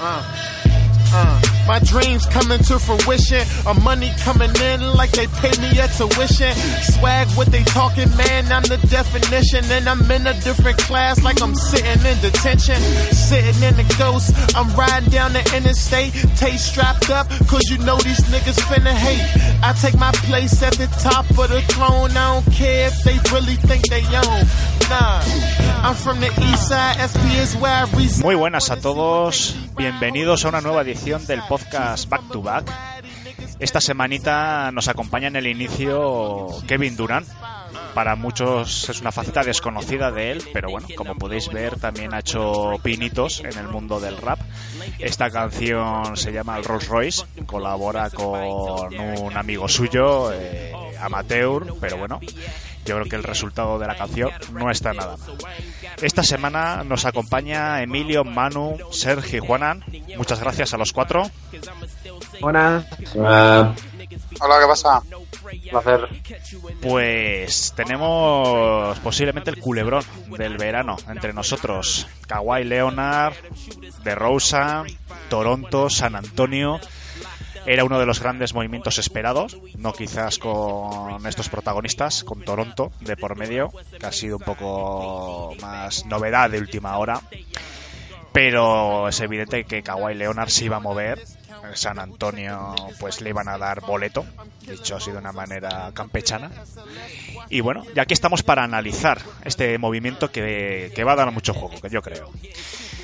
Uh, uh. My dreams coming to fruition. A money coming in like they pay me a tuition. Swag what they talking, man, I'm the definition. And I'm in a different class like I'm sitting in detention. Sitting in the ghost, I'm riding down the interstate. Taste strapped up, cause you know these niggas finna hate. I take my place at the top of the throne. I don't care if they really think they own. Nah, I'm from the east side, SP is where I. Muy buenas a todos, bienvenidos a una nueva edición del podcast Back to Back. Esta semanita nos acompaña en el inicio Kevin Durant. Para muchos es una faceta desconocida de él, pero bueno, como podéis ver, también ha hecho pinitos en el mundo del rap. Esta canción se llama El Rolls Royce, colabora con un amigo suyo, eh, amateur, pero bueno, yo creo que el resultado de la canción no está nada mal. Esta semana nos acompaña Emilio, Manu, Sergio y Juanan. Muchas gracias a los cuatro. Buenas. Hola. Hola, ¿qué pasa? Placer. Pues tenemos posiblemente el culebrón del verano entre nosotros. Kawhi Leonard, De Rosa, Toronto, San Antonio. Era uno de los grandes movimientos esperados, no quizás con estos protagonistas, con Toronto de por medio, que ha sido un poco más novedad de última hora. Pero es evidente que Kawhi Leonard se iba a mover San Antonio pues le iban a dar boleto, dicho así de una manera campechana. Y bueno, ya aquí estamos para analizar este movimiento que, que va a dar mucho juego, que yo creo.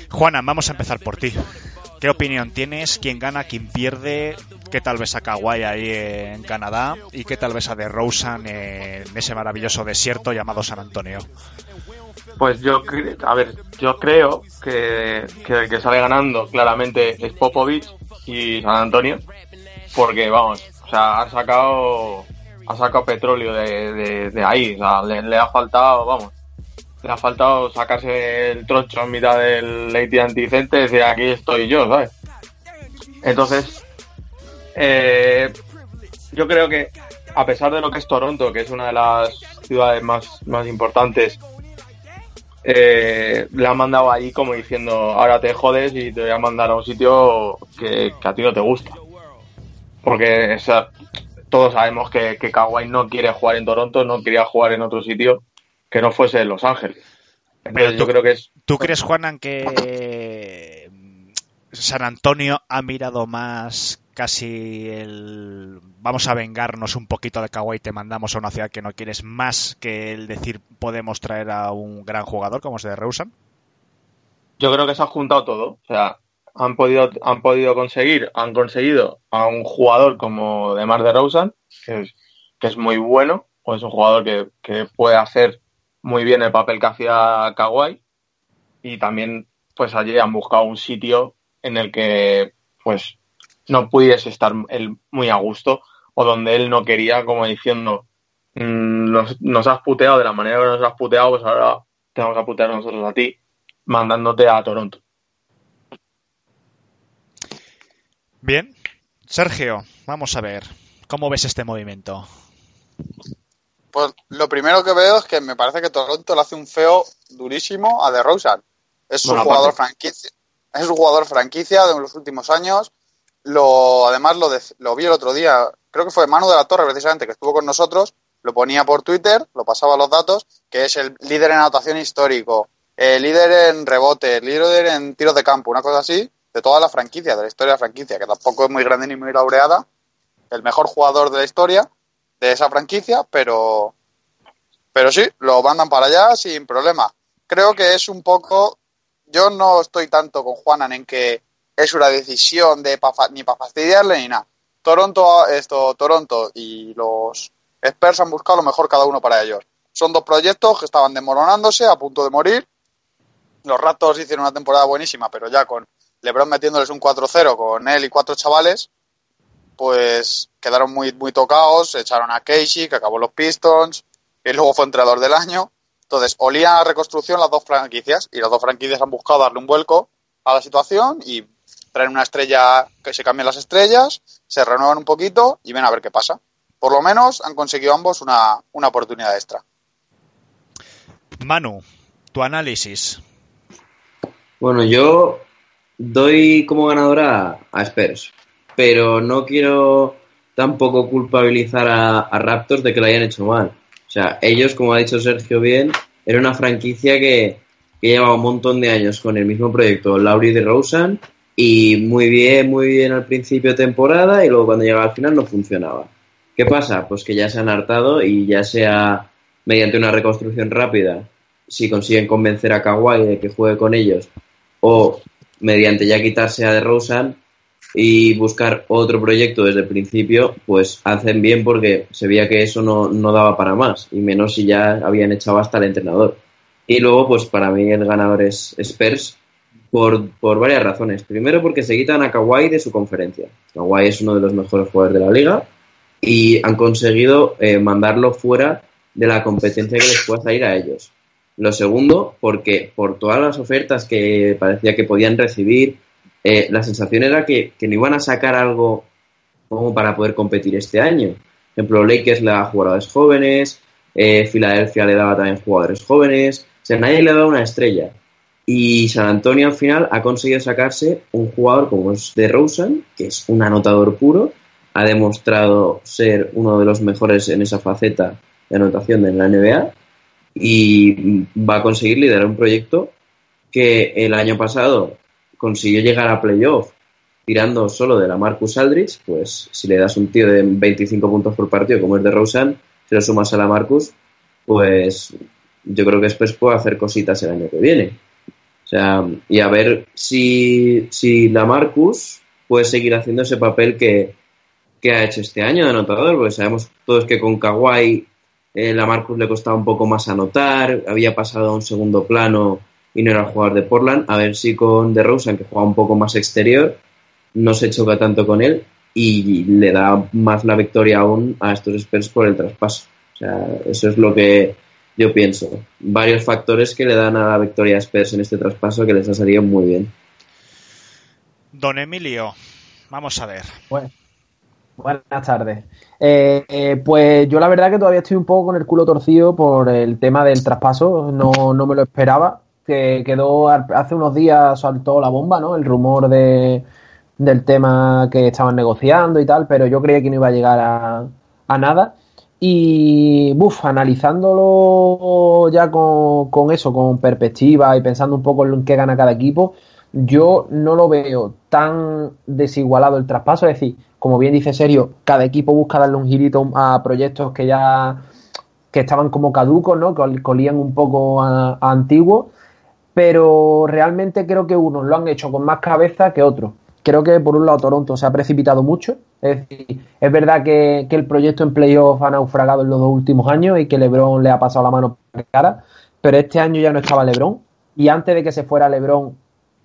Juana, vamos a empezar por ti. ¿Qué opinión tienes? ¿Quién gana? ¿Quién pierde? ¿Qué tal ves a Kawhi ahí en Canadá? ¿Y qué tal ves a De Rosen en ese maravilloso desierto llamado San Antonio? Pues yo, a ver, yo creo que, que el que sale ganando claramente es Popovich y San Antonio, porque vamos, o sea, ha sacado, ha sacado petróleo de, de, ahí, o sea, le, le ha faltado, vamos, le ha faltado sacarse el troncho en mitad del AT&T Center y decir aquí estoy yo, ¿sabes? Entonces, eh, yo creo que a pesar de lo que es Toronto, que es una de las ciudades más, más importantes eh, le han mandado ahí como diciendo, ahora te jodes y te voy a mandar a un sitio que, que a ti no te gusta. Porque o sea, todos sabemos que, que Kawhi no quiere jugar en Toronto, no quería jugar en otro sitio que no fuese en Los Ángeles. Entonces Pero yo creo que es... ¿Tú crees, Juanan, que San Antonio ha mirado más casi el vamos a vengarnos un poquito de Kawhi y te mandamos a una ciudad que no quieres más que el decir podemos traer a un gran jugador como es de Reusan? Yo creo que se ha juntado todo. O sea, han podido, han podido conseguir, han conseguido a un jugador como Demar de Rosen, que es, que es muy bueno, o es un jugador que, que puede hacer muy bien el papel que hacía Kawhi. Y también, pues allí han buscado un sitio en el que, pues, no pudiese estar él muy a gusto, o donde él no quería, como diciendo, "Mm, nos, nos has puteado de la manera que nos has puteado, pues ahora te vamos a putear nosotros a ti mandándote a Toronto. Bien, Sergio, vamos a ver, ¿cómo ves este movimiento? Pues lo primero que veo es que me parece que Toronto le hace un feo durísimo a DeRozan. Es Bueno, jugador franquicia, es un jugador franquicia de los últimos años. Lo, además lo, de- lo vi el otro día, creo que fue Manu de la Torre precisamente que estuvo con nosotros, lo ponía por Twitter, lo pasaba los datos, que es el líder en anotación histórico, el líder en rebote, el líder en tiros de campo, una cosa así, de toda la franquicia, de la historia de la franquicia, que tampoco es muy grande ni muy laureada, el mejor jugador de la historia de esa franquicia, pero pero sí, lo mandan para allá sin problema. Creo que es un poco. Yo no estoy tanto con Juanan en que es una decisión de pa ni para fastidiarle ni nada. Toronto, esto, Toronto y los Spurs han buscado lo mejor cada uno para ellos. Son dos proyectos que estaban desmoronándose, a punto de morir. Los Raptors hicieron una temporada buenísima, pero ya con LeBron metiéndoles un 4-0 con él y cuatro chavales, pues quedaron muy, muy tocados, echaron a Casey, que acabó los Pistons, y luego fue entrenador del año. Entonces, olía a reconstrucción las dos franquicias, y las dos franquicias han buscado darle un vuelco a la situación y traen una estrella que se cambien las estrellas, se renuevan un poquito y ven a ver qué pasa. Por lo menos han conseguido ambos una, una oportunidad extra. Manu, tu análisis. Bueno, yo doy como ganadora a, Spurs, pero no quiero tampoco culpabilizar a, Raptors de que lo hayan hecho mal. O sea, ellos, como ha dicho Sergio bien, era una franquicia que, que llevaba un montón de años con el mismo proyecto, Laurie de Rosen, y muy bien, muy bien al principio de temporada y luego cuando llegaba al final no funcionaba. ¿Qué pasa? Pues que ya se han hartado y ya sea mediante una reconstrucción rápida, si consiguen convencer a Kawhi de que juegue con ellos, o mediante ya quitarse a DeRozan y buscar otro proyecto desde el principio, pues hacen bien porque se veía que eso no, no daba para más, y menos si ya habían echado hasta el entrenador. Y luego, pues para mí el ganador es Spurs, por, por, varias razones. Primero, porque se quitan a Kawhi de su conferencia. Kawhi es uno de los mejores jugadores de la liga y han conseguido eh, mandarlo fuera de la competencia que les pueda salir a ellos. Lo segundo, porque por todas las ofertas que parecía que podían recibir, eh, la sensación era que, que, no iban a sacar algo como para poder competir este año. Por ejemplo, Lakers le daba jugadores jóvenes, eh, Filadelfia le daba también jugadores jóvenes, o sea, nadie le daba una estrella. Y San Antonio al final ha conseguido sacarse un jugador como es de Rosen, que es un anotador puro, ha demostrado ser uno de los mejores en esa faceta de anotación de la NBA y va a conseguir liderar un proyecto que el año pasado consiguió llegar a playoff tirando solo de la Marcus Aldrich, pues si le das un tío de 25 puntos por partido como es de Rosen, si lo sumas a la Marcus, pues yo creo que después puede hacer cositas el año que viene. O sea, y a ver si, si la Marcus puede seguir haciendo ese papel que, ha hecho este año de anotador, porque sabemos todos que con Kawhi eh, la Marcus le costaba un poco más anotar, había pasado a un segundo plano y no era el jugador de Portland. A ver si con DeRozan, que juega un poco más exterior, no se choca tanto con él y le da más la victoria aún a estos Spurs por el traspaso. O sea, eso es lo que, yo pienso. Varios factores que le dan a la victoria Spurs en este traspaso que les ha salido muy bien. Don Emilio, vamos a ver. Bueno, buenas tardes. Eh, eh, pues yo la verdad que todavía estoy un poco con el culo torcido por el tema del traspaso. No, no me lo esperaba. Que quedó hace unos días saltó la bomba, ¿no? El rumor de, del tema que estaban negociando y tal, pero yo creía que no iba a llegar a, a nada. Y, buf, analizándolo ya con, eso, con perspectiva y pensando un poco en qué gana cada equipo, yo no lo veo tan desigualado el traspaso. Es decir, como bien dice Sergio, cada equipo busca darle un girito a proyectos que ya que estaban como caducos, ¿no? Que colían un poco a antiguos. Pero realmente creo que unos lo han hecho con más cabeza que otros creo que por un lado Toronto se ha precipitado mucho. Es decir, es verdad que, el proyecto en playoff ha naufragado en los dos últimos años y que LeBron le ha pasado la mano por la cara, pero este año ya no estaba LeBron. Y antes de que se fuera LeBron,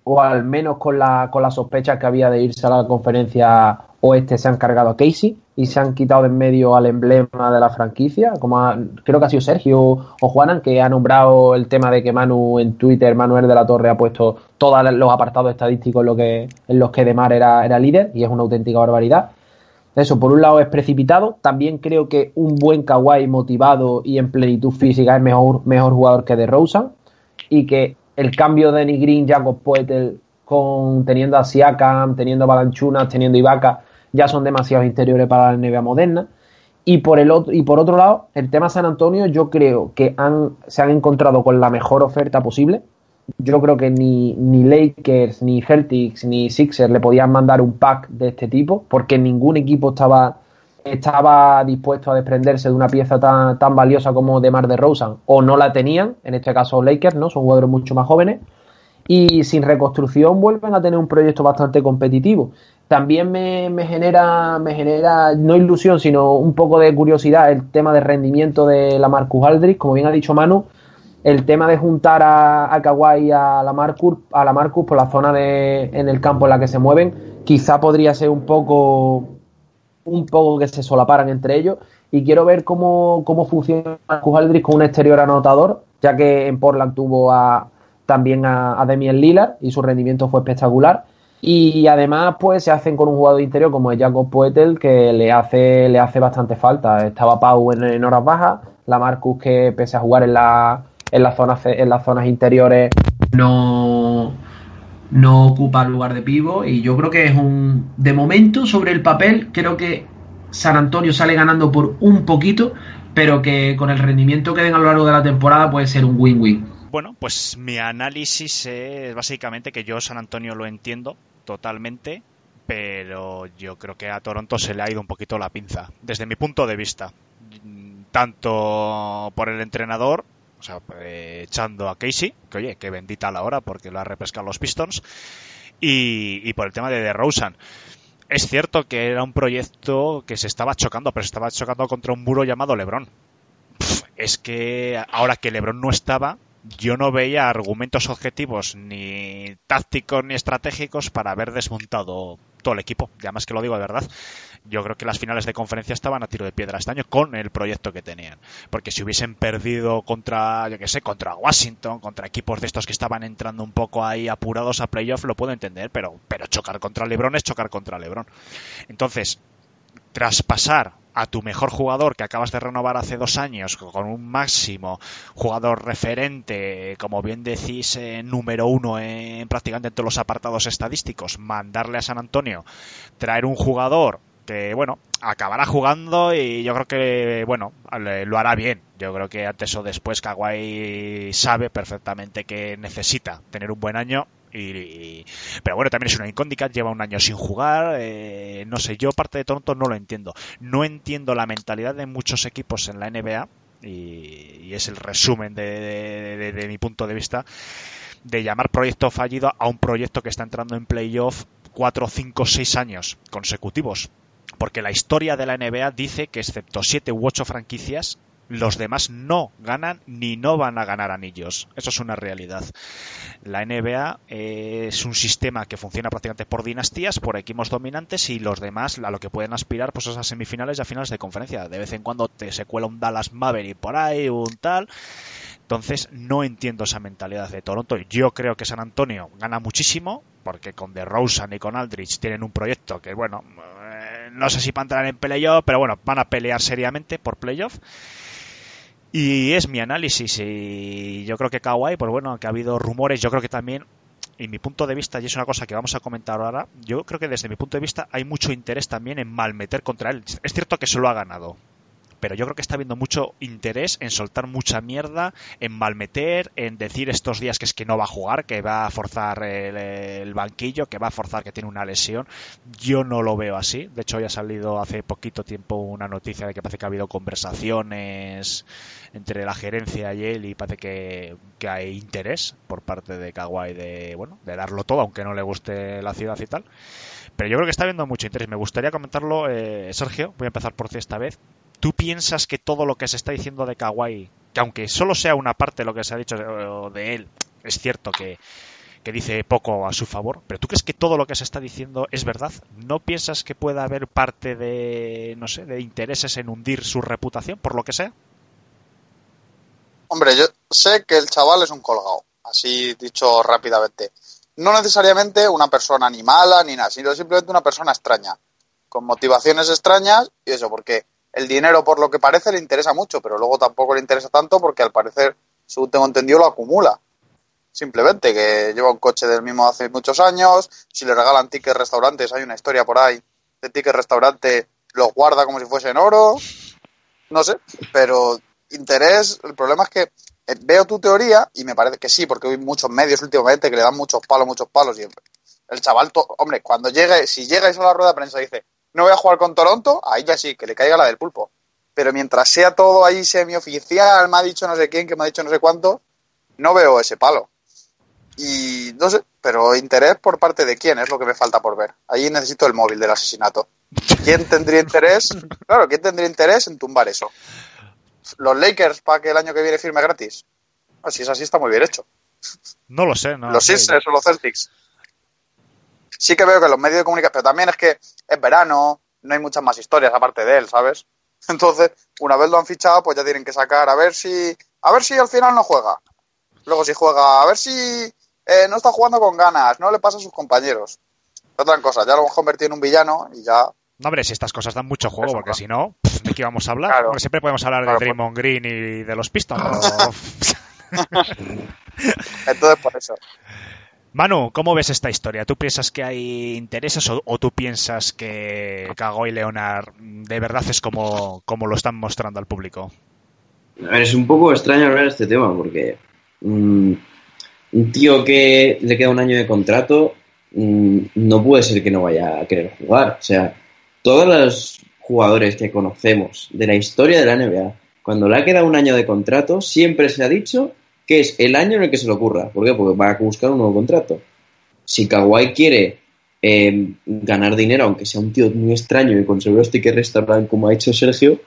o al menos con la, con la sospecha que había de irse a la conferencia oeste, se han cargado a Casey y se han quitado de en medio al emblema de la franquicia, como creo que ha sido Sergio o Juanan, que ha nombrado el tema de que Manu en Twitter, Manuel de la Torre, ha puesto todos los apartados estadísticos en, lo que, en los que Demar era, era líder, y es una auténtica barbaridad. Eso, por un lado es precipitado, también creo que un buen Kawhi motivado y en plenitud física es mejor, mejor jugador que de Rosen, y que el cambio de Danny Jacob Poetel, con, teniendo a Siakam, teniendo a Balanchunas, teniendo a Ibaka, ya son demasiados interiores para la NBA moderna. Y por, el otro, y por otro lado, el tema San Antonio, yo creo que han, se han encontrado con la mejor oferta posible. Yo creo que ni, ni Lakers, ni Celtics, ni Sixers le podían mandar un pack de este tipo, porque ningún equipo estaba, estaba dispuesto a desprenderse de una pieza tan, tan valiosa como DeMar DeRozan, o no la tenían, en este caso Lakers, ¿no? Son jugadores mucho más jóvenes y sin reconstrucción vuelven a tener un proyecto bastante competitivo también me, genera, me genera, no ilusión, sino un poco de curiosidad el tema de rendimiento de la Marcus Aldrich, como bien ha dicho Manu, el tema de juntar a, a Kawhi a la Marcus, a la Marcus por la zona de, en el campo en la que se mueven, quizá podría ser un poco, un poco que se solaparan entre ellos. Y quiero ver cómo, cómo funciona Marcus Aldrich con un exterior anotador, ya que en Portland tuvo a, también a, a Demian Lillard y su rendimiento fue espectacular y además, pues se hacen con un jugador interior como es Jacob Poetel, que le hace, le hace bastante falta. Estaba Pau en, horas bajas, la Marcus que pese a jugar en, la, en, las zonas, en las zonas interiores no, no ocupa lugar de pivo y yo creo que es un de momento sobre el papel creo que San Antonio sale ganando por un poquito, pero que con el rendimiento que den a lo largo de la temporada puede ser un win-win. Bueno, pues mi análisis es básicamente que yo San Antonio lo entiendo totalmente, pero yo creo que a Toronto se le ha ido un poquito la pinza, desde mi punto de vista. Tanto por el entrenador, o sea, echando a Casey, que oye, que bendita la hora porque lo ha repescado los Pistons, y, por el tema de DeRozan. Es cierto que era un proyecto que se estaba chocando, pero se estaba chocando contra un muro llamado LeBron. Es que ahora que LeBron no estaba, yo no veía argumentos objetivos ni tácticos ni estratégicos para haber desmontado todo el equipo. Y además que lo digo de verdad, yo creo que las finales de conferencia estaban a tiro de piedra este año con el proyecto que tenían. Porque si hubiesen perdido contra, yo que sé, contra Washington, contra equipos de estos que estaban entrando un poco ahí apurados a playoff, lo puedo entender, pero, pero chocar contra LeBron es chocar contra LeBron. Entonces, traspasar a tu mejor jugador que acabas de renovar hace dos años con un máximo jugador referente, como bien decís, eh, número uno en prácticamente en todos los apartados estadísticos, mandarle a San Antonio, traer un jugador que, bueno, acabará jugando y yo creo que, bueno, lo hará bien. Yo creo que antes o después Kawhi sabe perfectamente que necesita tener un buen año y, pero bueno, también es una incógnita, lleva un año sin jugar, eh, no sé, yo parte de Toronto no lo entiendo. No entiendo la mentalidad de muchos equipos en la NBA, y, es el resumen de, de, mi punto de vista, de llamar proyecto fallido a un proyecto que está entrando en playoff 4, 5, 6 años consecutivos. Porque la historia de la NBA dice que excepto 7 u 8 franquicias, los demás no ganan ni no van a ganar anillos. Eso es una realidad. La NBA es un sistema que funciona prácticamente por dinastías, por equipos dominantes y los demás a lo que pueden aspirar pues es a semifinales y a finales de conferencia. De vez en cuando te se cuela un Dallas Maverick por ahí, un tal. Entonces no entiendo esa mentalidad de Toronto. Yo creo que San Antonio gana muchísimo porque con DeRozan y con Aldrich tienen un proyecto que bueno, eh, no sé si van a entrar en playoff, pero bueno, van a pelear seriamente por playoff. Y es mi análisis. Y yo creo que Kawhi, pues bueno, que ha habido rumores, yo creo que también, en mi punto de vista, y es una cosa que vamos a comentar ahora, yo creo que desde mi punto de vista hay mucho interés también en malmeter contra él. Es cierto que se lo ha ganado, pero yo creo que está habiendo mucho interés en soltar mucha mierda, en malmeter, en decir estos días que es que no va a jugar, que va a forzar el, banquillo, que va a forzar que tiene una lesión. Yo no lo veo así. De hecho, hoy ha salido hace poquito tiempo una noticia de que parece que ha habido conversaciones entre la gerencia y él y parece que, que hay interés por parte de Kawhi de, bueno, de darlo todo, aunque no le guste la ciudad y tal. Pero yo creo que está habiendo mucho interés. Me gustaría comentarlo, eh, Sergio. Voy a empezar por ti esta vez. ¿Tú piensas que todo lo que se está diciendo de Kawhi, que aunque solo sea una parte de lo que se ha dicho de él, es cierto que, que dice poco a su favor, pero ¿tú crees que todo lo que se está diciendo es verdad? ¿No piensas que pueda haber parte de, no sé, de intereses en hundir su reputación, por lo que sea? Hombre, yo sé que el chaval es un colgado, así dicho rápidamente. No necesariamente una persona ni mala ni nada, sino simplemente una persona extraña, con motivaciones extrañas y eso, porque el dinero por lo que parece le interesa mucho, pero luego tampoco le interesa tanto porque al parecer, según tengo entendido, lo acumula. Simplemente que lleva un coche del mismo hace muchos años, si le regalan tickets restaurantes, hay una historia por ahí de tickets restaurante, los guarda como si fuesen oro, no sé, pero interés, el problema es que eh, veo tu teoría y me parece que sí, porque hay muchos medios últimamente que le dan muchos palos, muchos palos y el chaval, hombre, cuando llegue, si llegáis a la rueda de prensa dice, no voy a jugar con Toronto, ahí ya sí, que le caiga la del pulpo. Pero mientras sea todo ahí semioficial, me ha dicho no sé quién, que me ha dicho no sé cuánto, no veo ese palo. Y no sé, pero interés por parte de quién es lo que me falta por ver. Ahí necesito el móvil del asesinato. ¿Quién tendría interés? Claro, ¿quién tendría interés en tumbar eso? ¿Los Lakers para que el año que viene firme gratis? Ah, si es así, está muy bien hecho. No lo sé, no. Los. Sixers o los Celtics sí que veo que los medios de comunicación, pero también es que es verano, no hay muchas más historias aparte de él, ¿sabes? Entonces, una vez lo han fichado, pues ya tienen que sacar a ver si, a ver si al final no juega. Luego si juega, a ver si eh, no está jugando con ganas, no le pasa a sus compañeros. Otra cosa, ya lo hemos convertido en un villano y ya. No, hombre, si estas cosas dan mucho juego, porque si no, ¿de qué vamos a hablar? Claro. Porque siempre podemos hablar Claro, de Draymond Green y de los Pistons. pero- Entonces, por eso. Manu, ¿cómo ves esta historia? ¿Tú piensas que hay intereses o, tú piensas que Kawhi Leonard de verdad es como, como lo están mostrando al público? Es un poco extraño hablar este tema porque mm, un tío que le queda un año de contrato mm, no puede ser que no vaya a querer jugar. O sea, todos los jugadores que conocemos de la historia de la NBA, cuando le ha quedado un año de contrato, siempre se ha dicho que es el año en el que se le ocurra. ¿Por qué? Porque va a buscar un nuevo contrato. Si Kawhi quiere eh, ganar dinero, aunque sea un tío muy extraño y con seguro sticker restaurant como ha hecho Sergio,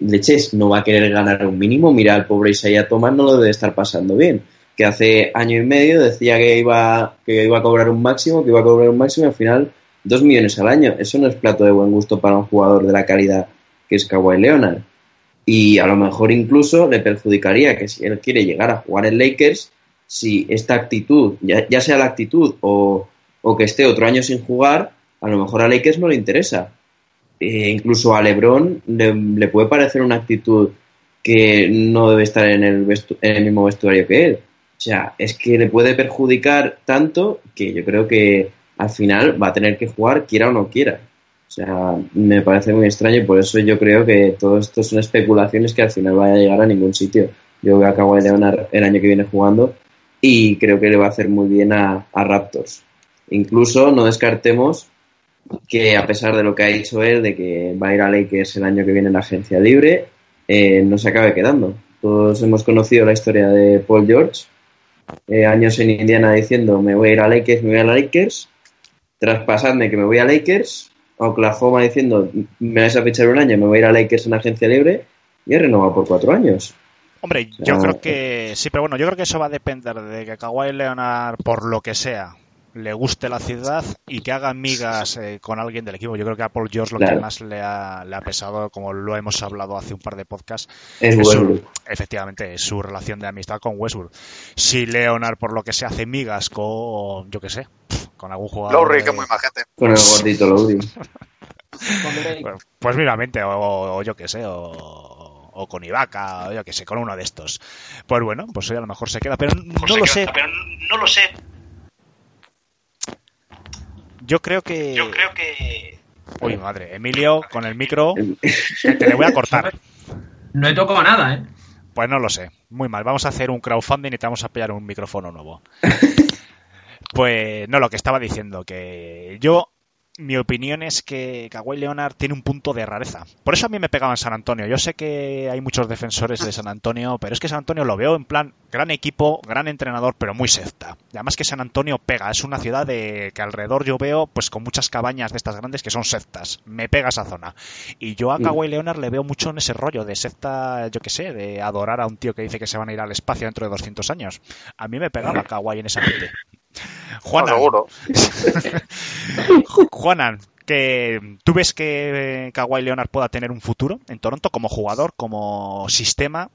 leches, no va a querer ganar un mínimo. Mira, al pobre Isaiah Thomas no lo debe estar pasando bien. Que hace año y medio decía que iba, que iba a cobrar un máximo, que iba a cobrar un máximo y al final dos millones al año. Eso no es plato de buen gusto para un jugador de la calidad que es Kawhi Leonard. Y a lo mejor incluso le perjudicaría que si él quiere llegar a jugar en Lakers, si esta actitud, ya, ya sea la actitud o, o, que esté otro año sin jugar, a lo mejor a Lakers no le interesa. E incluso a LeBron le, le, puede parecer una actitud que no debe estar en el, en el mismo vestuario que él. O sea, es que le puede perjudicar tanto que yo creo que al final va a tener que jugar quiera o no quiera. O sea, me parece muy extraño y por eso yo creo que todo esto son especulaciones que al final van a llegar a ningún sitio. Yo veo a Kawhi Leonard el año que viene jugando y creo que le va a hacer muy bien a, a, Raptors. Incluso no descartemos que a pesar de lo que ha dicho él, de que va a ir a Lakers el año que viene en la agencia libre, eh, no se acabe quedando. Todos hemos conocido la historia de Paul George, eh, años en Indiana diciendo me voy a ir a Lakers, me voy a Lakers, traspasadme que me voy a Lakers, Oklahoma diciendo me vais a fichar un año, me voy a ir a Lakers en agencia libre y he renovado por cuatro años. Hombre, yo creo que sí, pero bueno, yo creo que eso va a depender de que Kawhi Leonard, por lo que sea, le guste la ciudad y que haga amigas eh, con alguien del equipo. Yo creo que a Paul George lo claro. que más le ha, le ha, pesado, como lo hemos hablado hace un par de podcasts, es, es su, efectivamente es su relación de amistad con Westbrook. Si Leonard, por lo que sea, hace migas con, yo qué sé, con algún jugador. Lowry, que muy majete. Con el gordito Lowry. pues míramente, o, o yo qué sé, o, o con Ibaka, o yo que sé, con uno de estos. Pues bueno, pues hoy a lo mejor se queda, pero no pues lo queda, sé. Pero no lo sé. Yo creo que. Yo creo que. Uy, madre, Emilio, con el micro, que te le voy a cortar. No he tocado nada, ¿eh? Pues no lo sé. Muy mal. Vamos a hacer un crowdfunding y te vamos a pillar un micrófono nuevo. Pues no, lo que estaba diciendo, que yo mi opinión es que Kawhi Leonard tiene un punto de rareza. Por eso a mí me pegaba en San Antonio. Yo sé que hay muchos defensores de San Antonio, pero es que San Antonio lo veo en plan gran equipo, gran entrenador, pero muy secta. Además que San Antonio pega, es una ciudad de que alrededor yo veo pues con muchas cabañas de estas grandes que son sectas. Me pega esa zona. Y yo a Kawhi Leonard le veo mucho en ese rollo de secta, yo qué sé, de adorar a un tío que dice que se van a ir al espacio dentro de 200 años. A mí me pegaba Kawhi en esa mente. Juana. No, Juanan, que tú ves que Kawhi Leonard pueda tener un futuro en Toronto como jugador, como sistema.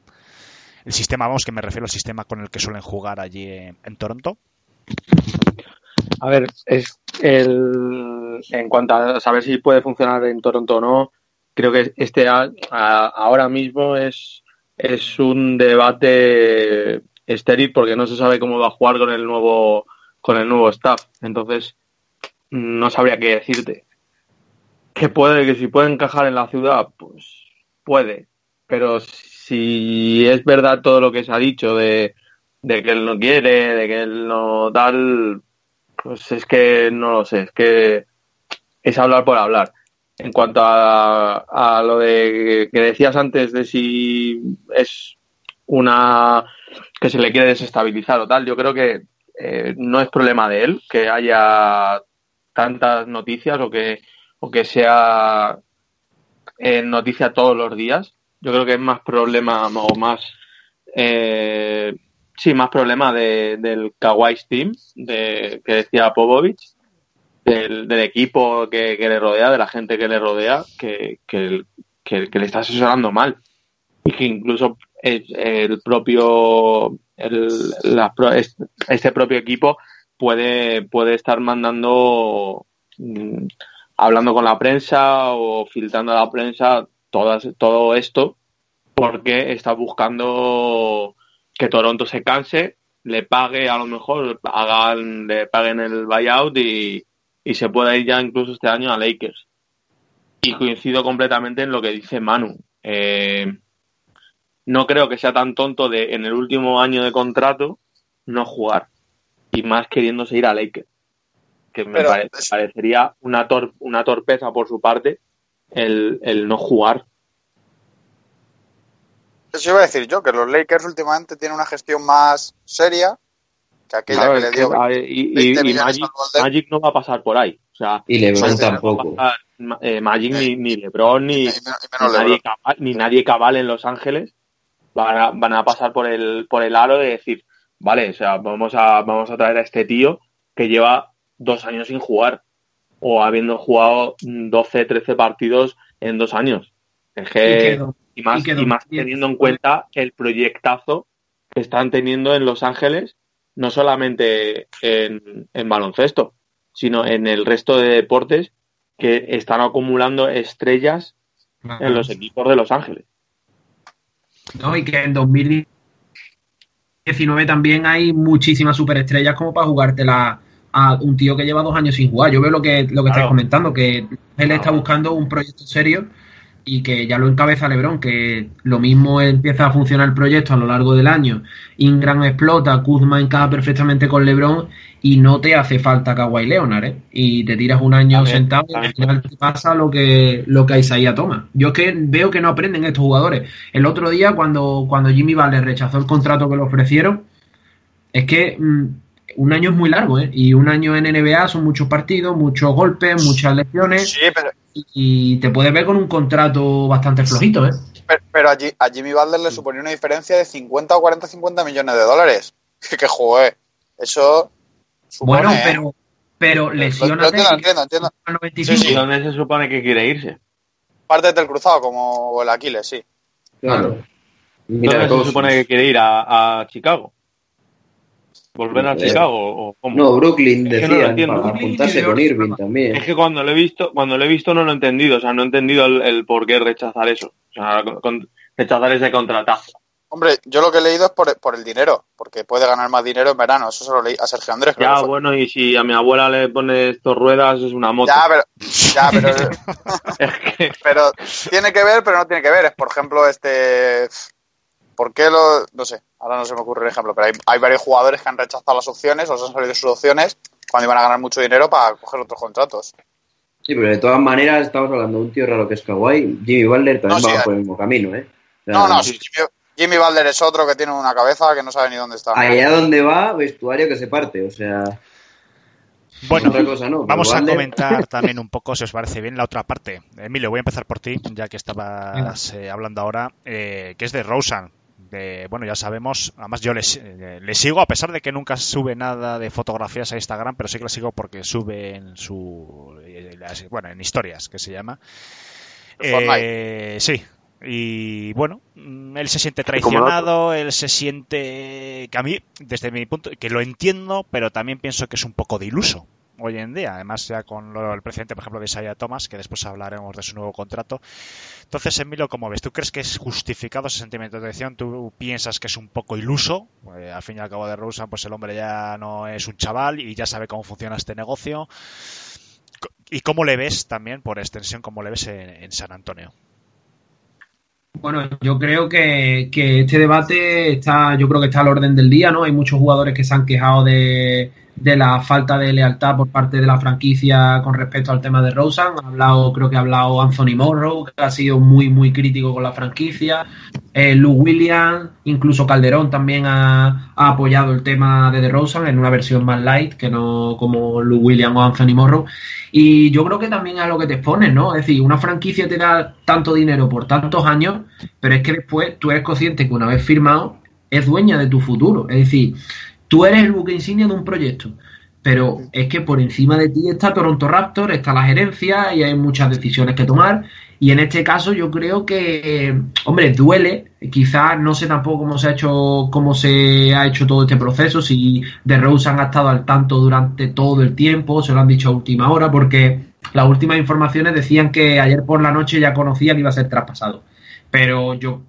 El sistema, vamos, que me refiero al sistema con el que suelen jugar allí en, en Toronto. A ver, es el, en cuanto a saber si puede funcionar en Toronto o no, creo que este a, a, ahora mismo es, es un debate estéril porque no se sabe cómo va a jugar con el nuevo con el nuevo staff. Entonces, no sabría qué decirte. Que puede, que si puede encajar en la ciudad, pues puede. Pero si es verdad todo lo que se ha dicho de, de que él no quiere, de que él no tal, pues es que no lo sé, es que es hablar por hablar. En cuanto a, a lo de que decías antes de si es una que se le quiere desestabilizar o tal, yo creo que eh, no es problema de él que haya tantas noticias o que, o que sea eh, noticia todos los días. Yo creo que es más problema o más, eh, sí, más problema de, del Kawhi Team, de, que decía Povovich, del, del equipo que, le rodea, de la gente que le rodea, que, que le está asesorando mal. Y que incluso el, el propio el, la, este propio equipo puede, puede estar mandando, mmm, hablando con la prensa o filtrando a la prensa todas, todo esto porque está buscando que Toronto se canse le pague a lo mejor, hagan, le paguen el buyout y, y se pueda ir ya incluso este año a Lakers. Y coincido completamente en lo que dice Manu. Eh, no creo que sea tan tonto de en el último año de contrato no jugar y más queriéndose ir a Lakers que me Pero pare- es- parecería una, tor- una torpeza por su parte el, el no jugar. Eso iba a decir yo, que los Lakers últimamente tienen una gestión más seria que aquella Claro, que le dio ver, y, 20 y- y millones Magic, al Golden. Magic no va a pasar por ahí. O sea, Y LeBron Magic no tampoco. pasar, eh, Magic ni, ni LeBron ni, menos nadie, cabal, ni nadie cabal en Los Ángeles van a, van a pasar por el, por el aro de decir, vale, o sea, vamos a, vamos a traer a este tío que lleva dos años sin jugar o habiendo jugado 12, 13 partidos en dos años. Es Y que, quedó- y más, y más teniendo en cuenta el proyectazo que están teniendo en Los Ángeles, no solamente en, en baloncesto, sino en el resto de deportes que están acumulando estrellas en los equipos de Los Ángeles. No, y que en 2019 también hay muchísimas superestrellas como para jugártela a un tío que lleva dos años sin jugar. Yo veo lo que, lo que estáis Claro. comentando, que él está buscando un proyecto serio y que ya lo encabeza Lebron, que lo mismo empieza a funcionar el proyecto a lo largo del año. Ingram explota, Kuzma encaja perfectamente con Lebron y no te hace falta Kawhi Leonard, ¿eh? Y te tiras un año sentado y al final te pasa lo que, lo que Isaías toma. Yo es que veo que no aprenden estos jugadores. El otro día, cuando, cuando Jimmy Butler rechazó el contrato que le ofrecieron, es que mm, un año es muy largo, ¿eh? Y un año en NBA son muchos partidos, muchos golpes, muchas lesiones Sí, pero, y te puedes ver con un contrato bastante flojito, ¿eh? pero, pero a, Ji- a Jimmy Butler le suponía una diferencia de 50 o 40, 50 millones de dólares. Que jugué. Eso supone, Bueno, ¿eh? pero, pero lesiónate lo entiendo, entiendo, entiendo. al 95. Sí, sí. ¿Y dónde se supone que quiere irse? Parte del cruzado, como el Aquiles, sí. Claro. Mira, ¿Dónde se supone que quiere ir? ¿A, a Chicago? ¿Volver a Eh, Chicago o cómo? No, Brooklyn Es no para juntarse con Irving también. Es que cuando lo he visto, cuando lo he visto no lo he entendido, o sea, no he entendido el, el por qué rechazar eso, o sea, con- con- rechazar ese contratazo. Hombre, yo lo que he leído es por, por el dinero, porque puede ganar más dinero en verano. Eso se lo leí a Sergio Andrés. Ya, que bueno, y si a mi abuela le pones dos ruedas es una moto. Ya, pero, ya, pero, Es que, pero tiene que ver, pero no tiene que ver. Es, por ejemplo, este. ¿Por qué lo.? No sé, ahora no se me ocurre el ejemplo, pero hay, hay varios jugadores que han rechazado las opciones o se han salido de sus opciones cuando iban a ganar mucho dinero para coger otros contratos. Sí, pero de todas maneras estamos hablando de un tío raro que es Kawhi. Jimmy Butler también No, va por el mismo camino, ¿eh? O sea, No, no, sí, Jimmy, Jimmy Butler es otro que tiene una cabeza que no sabe ni dónde está. Allá donde va, vestuario que se parte, o sea... Bueno, otra cosa no. Vamos a comentar también un poco, si os parece bien, la otra parte. Emilio, voy a empezar por ti, ya que estabas eh, hablando ahora, eh, que es de Rosen. De, bueno, ya sabemos, además yo le, eh, le sigo, a pesar de que nunca sube nada de fotografías a Instagram, pero sí que le sigo porque sube en su. eh, las- bueno, en historias, que se llama. En Fortnite. Eh, sí. Y bueno, mm, él se siente traicionado, él se siente que a mí, desde mi punto, que lo entiendo, pero también pienso que es un poco de iluso hoy en día. Además, ya con lo- el presidente, por ejemplo, de Isaiah Thomas, que después hablaremos de su nuevo contrato. Entonces, Emilio, ¿cómo ves? ¿Tú crees que es justificado ese sentimiento de traición? ¿Tú piensas que es un poco iluso? Eh, al fin y al cabo de Rosen, pues el hombre ya no es un chaval y ya sabe cómo funciona este negocio. ¿Y cómo le ves también, por extensión, cómo le ves en, en San Antonio? Bueno, yo creo que, que este debate está, yo creo que está al orden del día, ¿no? Hay muchos jugadores que se han quejado de, de la falta de lealtad por parte de la franquicia con respecto al tema de Rosen. Ha hablado, creo que ha hablado Anthony Morrow, que ha sido muy, muy crítico con la franquicia. Eh, Lou Williams, incluso Calderón también ha, apoyado el tema de DeRozan en una versión más light que no como Lou Williams o Anthony Morrow. Y yo creo que también es lo que te expones, ¿no? Es decir, una franquicia te da tanto dinero por tantos años, pero es que después tú eres consciente que una vez firmado es dueña de tu futuro. Es decir, tú eres el buque insignia de un proyecto, pero es que por encima de ti está Toronto Raptor, está la gerencia y hay muchas decisiones que tomar. Y en este caso yo creo que, hombre, duele. Quizás no sé tampoco cómo se ha hecho, cómo se ha hecho todo este proceso, si de Rose han estado al tanto durante todo el tiempo, se lo han dicho a última hora, porque las últimas informaciones decían que ayer por la noche ya conocían que iba a ser traspasado. Pero yo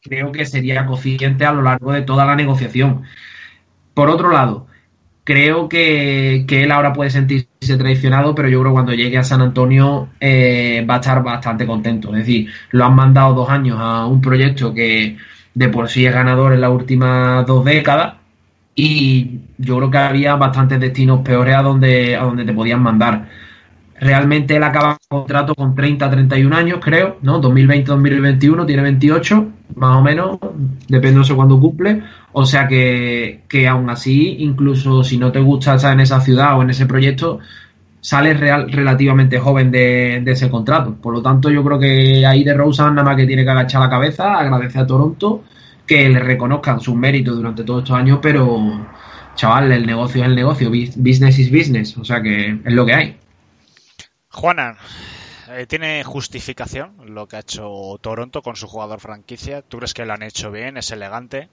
creo que sería consciente a lo largo de toda la negociación. Por otro lado, creo que, él ahora puede sentirse traicionado, pero yo creo que cuando llegue a San Antonio eh, va a estar bastante contento. Es decir, lo han mandado dos años a un proyecto que de por sí es ganador en las últimas dos décadas y yo creo que había bastantes destinos peores a donde, a donde te podían mandar. Realmente él acaba el contrato con 30, 31 años, creo, ¿no? 2020-2021, tiene 28, más o menos, depende de cuándo cumple. O sea que, que aún así, incluso si no te gusta estar en esa ciudad o en ese proyecto, sales real, relativamente joven de, ese contrato. Por lo tanto, yo creo que ahí de Rosa nada más que tiene que agachar la cabeza, agradecer a Toronto que le reconozcan sus méritos durante todos estos años, pero chaval, el negocio es el negocio, business is business, o sea que es lo que hay. Juana, eh, ¿tiene justificación lo que ha hecho Toronto con su jugador franquicia? ¿Tú crees que lo han hecho bien? ¿Es elegante?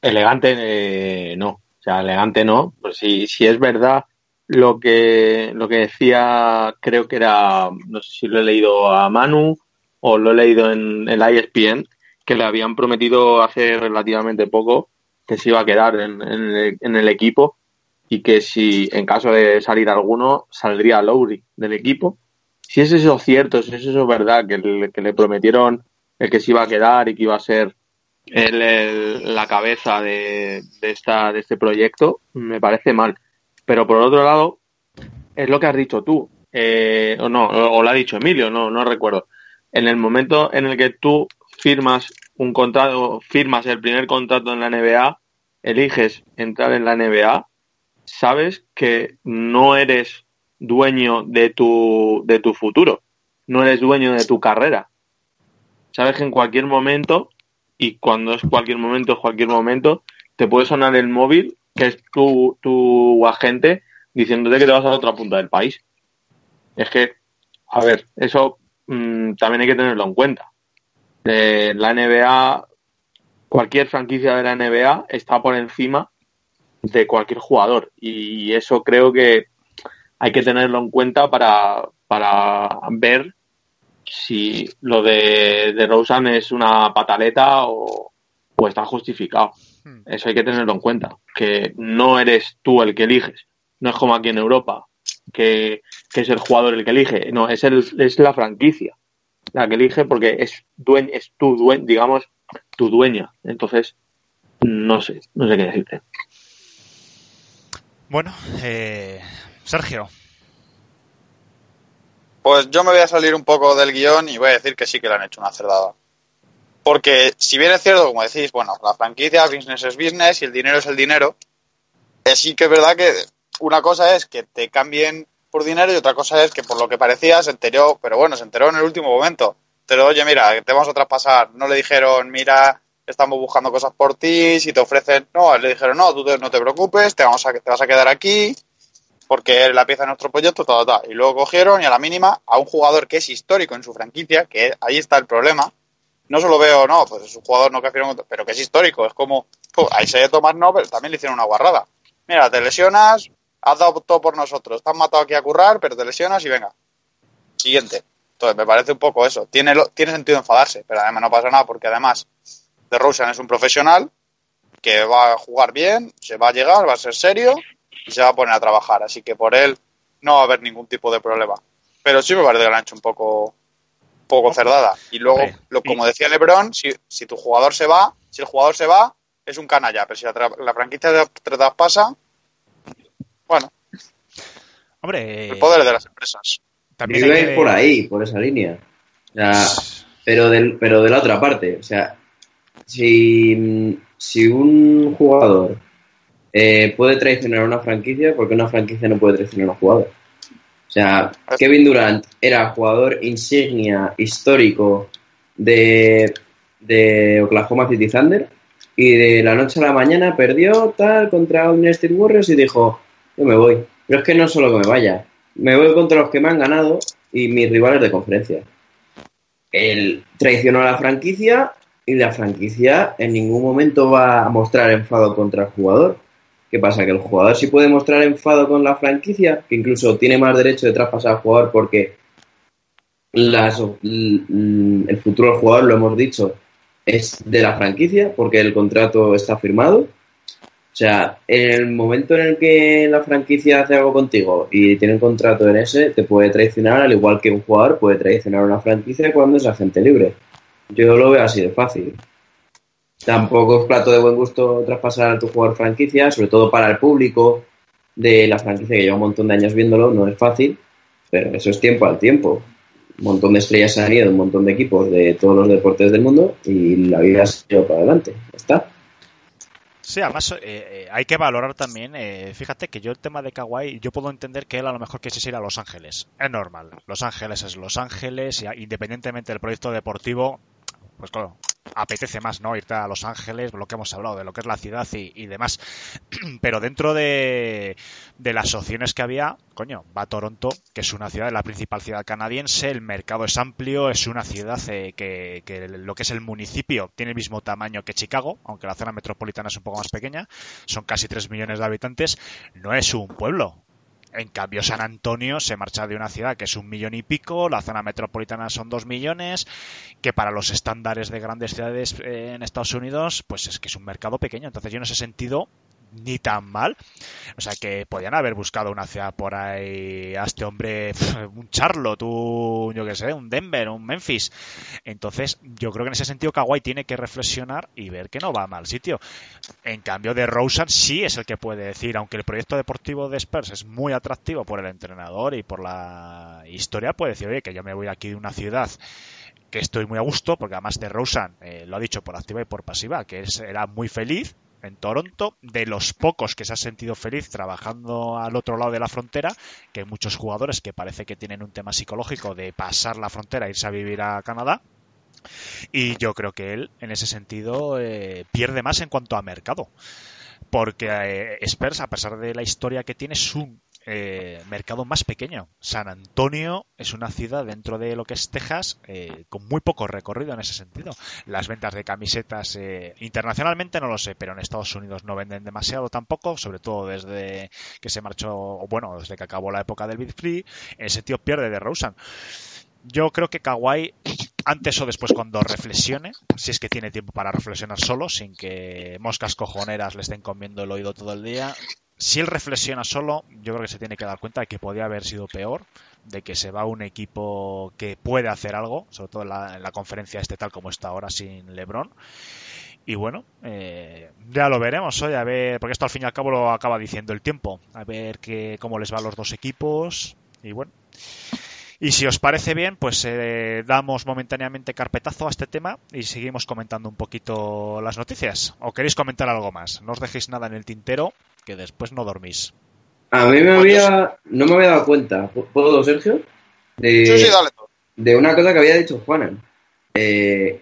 Elegante eh, no, o sea, elegante no. Pues si, si es verdad lo que, lo que decía, creo que era, no sé si lo he leído a Manu o lo he leído en el ESPN, que le habían prometido hace relativamente poco que se iba a quedar en, el, equipo y que si en caso de salir alguno saldría Lowry del equipo. Si es eso cierto, si es eso verdad, que le, que le prometieron el que se iba a quedar y que iba a ser el, la cabeza de, de, esta, de este proyecto, me parece mal. Pero por otro lado, es lo que has dicho tú, eh, o no, o, lo ha dicho Emilio, no, no recuerdo. En el momento en el que tú firmas un contrato, firmas el primer contrato en la NBA, eliges entrar en la NBA, sabes que no eres dueño de tu, de tu futuro, no eres dueño de tu carrera. Sabes que en cualquier momento, y cuando es cualquier momento, es cualquier momento, te puede sonar el móvil, que es tu, tu agente, diciéndote que te vas a la otra punta del país. Es que, a ver, eso mmm, también hay que tenerlo en cuenta de la NBA, cualquier franquicia de la NBA está por encima de cualquier jugador y eso creo que hay que tenerlo en cuenta para, para ver si lo de, de Rosen es una pataleta o, o está justificado. Hmm. Eso hay que tenerlo en cuenta, que no eres tú el que eliges, no es como aquí en Europa, que, que es el jugador el que elige, no, es, el, es la franquicia la que elige porque es, dueña, es tu dueña, digamos, tu dueña. Entonces, no sé, no sé qué decirte. Bueno, eh, Sergio. Pues yo me voy a salir un poco del guion y voy a decir que sí que le han hecho una cerdada. Porque si bien es cierto, como decís, bueno, la franquicia, business es business y el dinero es el dinero, eh, sí que es verdad que una cosa es que te cambien por dinero y otra cosa es que por lo que parecía se enteró, pero bueno, se enteró en el último momento. Pero oye, mira, te vamos a traspasar. No le dijeron, mira, estamos buscando cosas por ti, si te ofrecen, no, le dijeron, no, tú no te preocupes, te, vamos a, te vas a quedar aquí porque eres la pieza de nuestro proyecto, todo, todo. Y luego cogieron y a la mínima a un jugador que es histórico en su franquicia, que ahí está el problema. No solo veo, no, pues es un jugador no que pero que es histórico, es como, ahí se tomar no, pero también le hicieron una guarrada. Mira, te lesionas, has dado todo por nosotros, te has matado aquí a currar, pero te lesionas y venga. Siguiente. Entonces, me parece un poco eso. Tiene, tiene sentido enfadarse, pero además no pasa nada porque además de Rosen es un profesional que va a jugar bien, se va a llegar, va a ser serio y se va a poner a trabajar. Así que por él no va a haber ningún tipo de problema. Pero sí me parece que lo han hecho un poco, poco cerdada. Y luego, lo, como decía Lebron, si, si tu jugador se va, si el jugador se va, es un canalla. Pero si la, la franquicia te traspasa, bueno. Hombre. El poder de las empresas. También hay que... por ahí, por esa línea. O sea, pero, del, pero de la otra parte. O sea, si, si un jugador eh, puede traicionar a una franquicia, porque una franquicia no puede traicionar a un jugador? O sea, Kevin Durant era jugador insignia, histórico de, de Oklahoma City Thunder y de la noche a la mañana perdió tal contra un State Warriors y dijo, yo me voy. Pero es que no solo que me vaya, me voy contra los que me han ganado y mis rivales de conferencia. Él traicionó a la franquicia y la franquicia en ningún momento va a mostrar enfado contra el jugador. ¿Qué pasa? Que el jugador sí puede mostrar enfado con la franquicia, que incluso tiene más derecho de traspasar al jugador porque las, el futuro del jugador, lo hemos dicho, es de la franquicia porque el contrato está firmado sea, en el momento en el que la franquicia hace algo contigo y tiene un contrato en ese, te puede traicionar al igual que un jugador puede traicionar a una franquicia cuando es agente libre. Yo lo veo así de fácil. Tampoco es plato de buen gusto traspasar a tu jugador franquicia, sobre todo para el público de la franquicia que lleva un montón de años viéndolo, no es fácil, pero eso es tiempo al tiempo. Un montón de estrellas se han ido, un montón de equipos de todos los deportes del mundo y la vida se ido para adelante. Está. Sí, además eh, eh, hay que valorar también, eh, fíjate que yo el tema de Kawhi, yo puedo entender que él a lo mejor quisiese ir a Los Ángeles. Es normal, Los Ángeles es Los Ángeles y independientemente del proyecto deportivo, pues claro, apetece más, ¿no? Irte a Los Ángeles, lo que hemos hablado, de lo que es la ciudad y, demás. Pero dentro de, las opciones que había, coño, va a Toronto, que es una ciudad, la principal ciudad canadiense, el mercado es amplio, es una ciudad eh, que, que, lo que es el municipio tiene el mismo tamaño que Chicago, aunque la zona metropolitana es un poco más pequeña, son casi 3 millones de habitantes, no es un pueblo, en cambio, San Antonio se marcha de una ciudad que es un millón y pico, la zona metropolitana son dos millones, que para los estándares de grandes ciudades eh, en Estados Unidos, pues es que es un mercado pequeño. Entonces, yo en ese sentido ni tan mal. O sea que podían haber buscado una ciudad por ahí a este hombre, un Charlotte, un, yo qué sé, un Denver, un Memphis. Entonces, yo creo que en ese sentido Kawhi tiene que reflexionar y ver que no va a mal sitio. En cambio, de Rosen sí es el que puede decir, aunque el proyecto deportivo de Spurs es muy atractivo por el entrenador y por la historia, puede decir, oye, que yo me voy aquí de una ciudad que estoy muy a gusto, porque además de Rosen eh, lo ha dicho por activa y por pasiva, que es, era muy feliz, en Toronto, de los pocos que se ha sentido feliz trabajando al otro lado de la frontera, que hay muchos jugadores que parece que tienen un tema psicológico de pasar la frontera e irse a vivir a Canadá. Y yo creo que él, en ese sentido, eh, pierde más en cuanto a mercado. Porque eh, Spurs, a pesar de la historia que tiene, es un eh, mercado más pequeño. San Antonio es una ciudad dentro de lo que es Texas eh, con muy poco recorrido en ese sentido. Las ventas de camisetas eh, internacionalmente no lo sé, pero en Estados Unidos no venden demasiado tampoco, sobre todo desde que se marchó, bueno, desde que acabó la época del Big Free. Ese tío pierde de Rosen. Yo creo que Kawhi antes o después cuando reflexione, si es que tiene tiempo para reflexionar solo, sin que moscas cojoneras le estén comiendo el oído todo el día, si él reflexiona solo, yo creo que se tiene que dar cuenta de que podía haber sido peor, de que se va un equipo que puede hacer algo, sobre todo en la, conferencia este tal como está ahora sin LeBron. Y bueno, eh, ya lo veremos hoy, a ver, porque esto al fin y al cabo lo acaba diciendo el tiempo, a ver que, cómo les va a los dos equipos. Y bueno, y si os parece bien, pues eh, damos momentáneamente carpetazo a este tema y seguimos comentando un poquito las noticias. ¿O queréis comentar algo más? No os dejéis nada en el tintero, que después no dormís. A mí me había, no me había dado cuenta, ¿puedo, Sergio? De, sí, sí, dale. De una cosa que había dicho Juanan. Eh,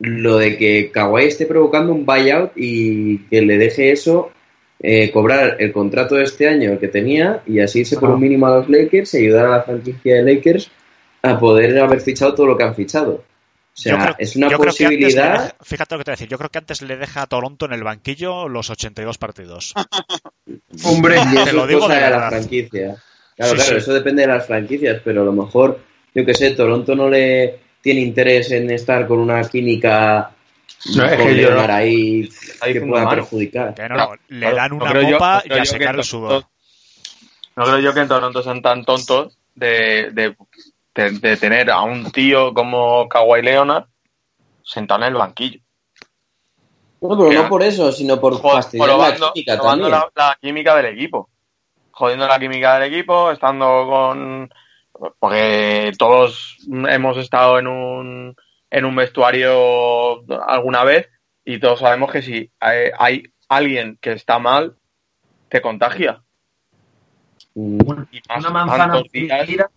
lo de que Kawhi esté provocando un buyout y que le deje eso eh, cobrar el contrato de este año que tenía y así irse por un mínimo a los Lakers y ayudar a la franquicia de Lakers a poder haber fichado todo lo que han fichado. O sea, es una posibilidad. fíjate lo que te voy a decir. Yo creo que antes le deja a Toronto en el banquillo los 82 partidos. Hombre, te lo digo de, la franquicia. Claro, claro, eso depende de las franquicias, pero a lo mejor, yo que sé, Toronto no le tiene interés en estar con una química no, es que yo, ahí, que pueda perjudicar. le dan una copa y a secar el sudor. No creo yo que en Toronto sean tan tontos de, de, de, tener a un tío como Kawhi Leonard sentado en el banquillo. No, pero no por eso, sino por fastidiar la química también. La, la, química del equipo. Jodiendo la química del equipo, estando con... Porque todos hemos estado en un en un vestuario alguna vez y todos sabemos que si hay, alguien que está mal, te contagia. Una manzana tantos, días,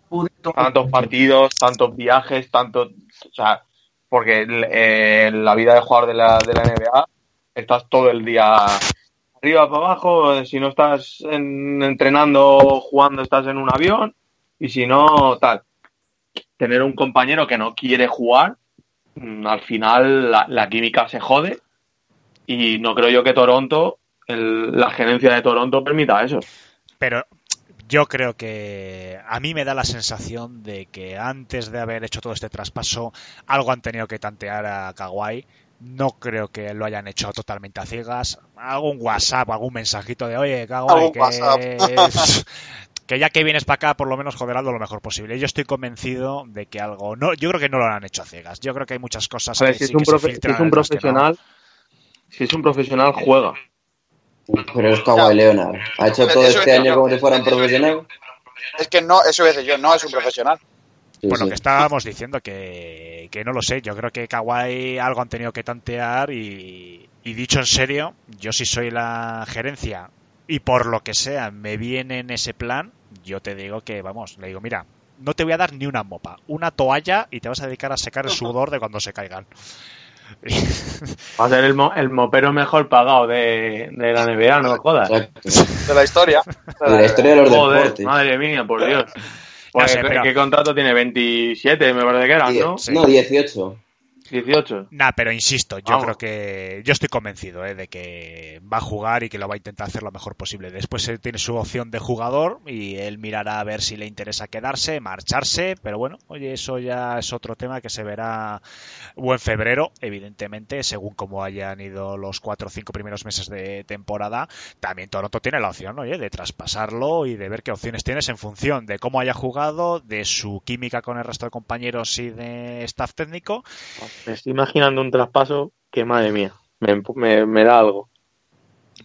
tantos partidos, tantos viajes, tantos... O sea, porque en la vida de jugador de la, de la NBA estás todo el día arriba para abajo, si no estás entrenando jugando estás en un avión y si no tal. Tener un compañero que no quiere jugar Mm, al final la, química se jode y no creo yo que Toronto, la gerencia de Toronto permita eso. Pero yo creo que a mí me da la sensación de que antes de haber hecho todo este traspaso, algo han tenido que tantear a Kawhi No creo que lo hayan hecho totalmente a ciegas. Algún WhatsApp, algún mensajito de oye, Algún que, que ya que vienes para acá, por lo menos joder lo mejor posible. Yo estoy convencido de que algo. no Yo creo que no lo han hecho a ciegas. Yo creo que hay muchas cosas A ver, que si es sí un, que se profe- si es un no. profesional, si es un profesional, juega. Pero es Kawhi Leonard. Ha hecho todo Eso este es- año como si fuera un profesional. Es que no, eso voy a decir yo, no es un profesional. Sí, Bueno, sí. que estábamos diciendo que, que no lo sé. Yo creo que Kawhi algo han tenido que tantear y, y dicho en serio, yo si soy la gerencia y por lo que sea me viene en ese plan, yo te digo que, vamos, le digo, mira, no te voy a dar ni una mopa, una toalla y te vas a dedicar a secar el sudor de cuando se caigan. Va a ser el, mo- el mopero mejor pagado de, de la NBA, no me jodas. De la historia. De la historia de los Joder, deportes. madre mía, por Dios. Pues, sé, pero- ¿Qué contrato tiene? 27, me parece que eran, ¿no? No, 18. 18. Nah, pero insisto, yo Vamos. creo que yo estoy convencido eh, de que va a jugar y que lo va a intentar hacer lo mejor posible. Después él tiene su opción de jugador y él mirará a ver si le interesa quedarse, marcharse, pero bueno, oye, eso ya es otro tema que se verá o en febrero, evidentemente, según cómo hayan ido los cuatro o cinco primeros meses de temporada. También Toronto tiene la opción, oye, de traspasarlo y de ver qué opciones tienes en función de cómo haya jugado, de su química con el resto de compañeros y de staff técnico. Me estoy imaginando un traspaso que, madre mía, me, me- me da algo.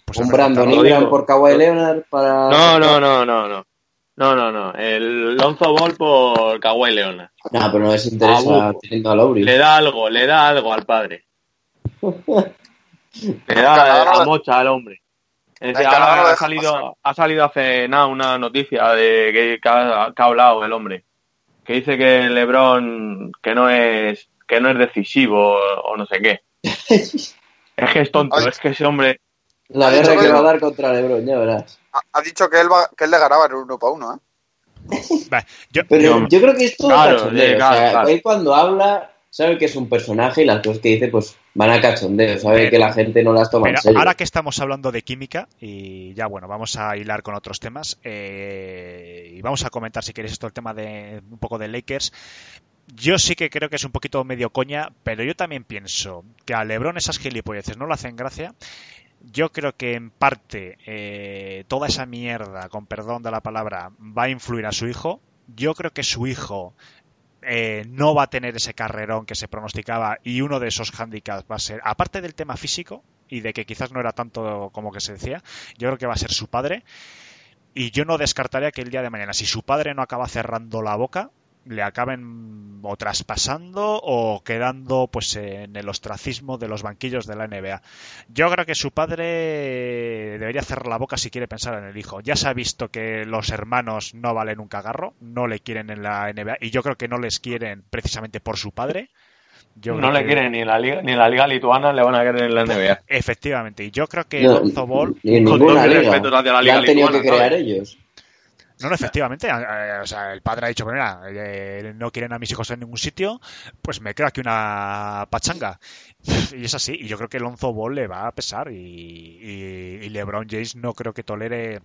Pues un Brandon Ingram por Kawhi Leonard para. No, no, no, no, no. No, no, no. El Lonzo Ball por Kawhi Leonard. No, pero no les interesa teniendo a Lowry. Le da algo, le da algo al padre. Le da no a le- mocha al hombre. Ahora ha salido, ha salido hace nada una noticia de que, que ha, que ha hablado el hombre. Que dice que LeBron que no es que no es decisivo o no sé qué. Es que es tonto, Ay. es que ese hombre La guerra que que- va a dar contra LeBron, ya verás. Ha, ha dicho que él, va, que él le ganaba en uno para uno, ¿eh? Vale, yo- Pero Yo- yo, creo que es todo Claro, cachondeo. o claro, sea, claro. él cuando habla sabe que es un personaje y las cosas que dice pues van a cachondeo. Sabe Pero- que la gente no las toma en Pero serio. ahora que estamos hablando de química, y ya bueno, vamos a hilar con otros temas, eh, y vamos a comentar si queréis esto el tema de un poco de Lakers. Yo sí que creo que es un poquito medio coña, pero yo también pienso que a Lebron esas gilipolleces no le hacen gracia. Yo creo que en parte eh, toda esa mierda, con perdón de la palabra, va a influir a su hijo. Yo creo que su hijo eh, no va a tener ese carrerón que se pronosticaba y uno de esos handicaps va a ser, aparte del tema físico y de que quizás no era tanto como que se decía, yo creo que va a ser su padre y yo no descartaría que el día de mañana, si su padre no acaba cerrando la boca, le acaben o traspasando o quedando pues en el ostracismo de los banquillos de la NBA. Yo creo que su padre debería cerrar la boca si quiere pensar en el hijo. Ya se ha visto que los hermanos no valen un cagarro, no le quieren en la NBA y yo creo que no les quieren precisamente por su padre. Yo no le que- quieren ni en la liga ni en la liga lituana le van a querer en la NBA. Efectivamente, y yo creo que No, Lonzo Ball ni en ninguna liga. respeto hacia la liga han tenido que lituana, crear ¿sabes? ellos. No, no, efectivamente. o sea, el padre ha dicho, mira, eh, no quieren a mis hijos en ningún sitio, pues me creo aquí una pachanga. Y es así. Y yo creo que Lonzo Ball le va a pesar. Y, y- y LeBron James no creo que tolere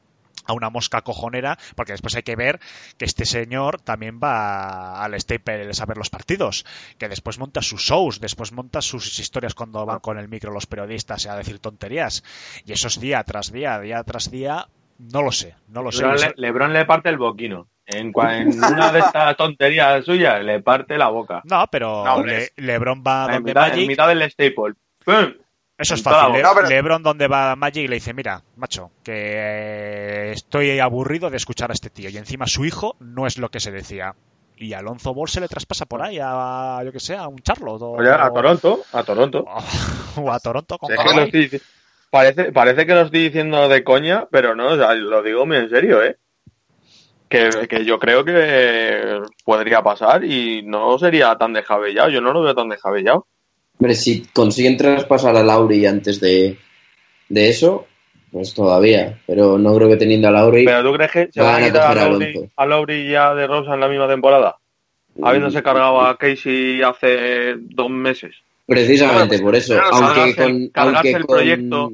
a una mosca cojonera, porque después hay que ver que este señor también va al Staples a ver los partidos, que después monta sus shows, después monta sus historias cuando van con el micro los periodistas a decir tonterías, y eso es día tras día, día tras día, no lo sé, no lo sé. Lebron le, Lebron le parte el boquino. En, cua- en una de estas tonterías suyas le parte la boca. No, pero No. Le- LeBron va En donde mitad, en Magic. mitad del staple. ¡Pum! Eso es en fácil. la Le- boca. No, pero- LeBron donde va Magic y le dice, mira, macho, que eh, estoy aburrido de escuchar a este tío. Y encima su hijo no es lo que se decía. Y Alonso Ball se le traspasa por ahí a, yo que sé, a un Charlotte. O, Oye, a Toronto, a Toronto. o a Toronto con Es parece, parece que lo estoy diciendo de coña, pero no, o sea, lo digo muy en serio, ¿eh? Que, que yo creo que podría pasar y no sería tan descabellado. Yo no lo veo tan descabellado. Hombre, si consiguen traspasar a Lauri antes de, de eso, pues todavía. Pero no creo que teniendo a Lauri. Pero ¿tú crees que se Van van a quitar a a Alonso. a Lowry y a De Rosa en la misma temporada? Habiéndose cargado a Casey hace dos meses. Precisamente por eso. Aunque cargarse el- con. cargarse aunque el con- proyecto.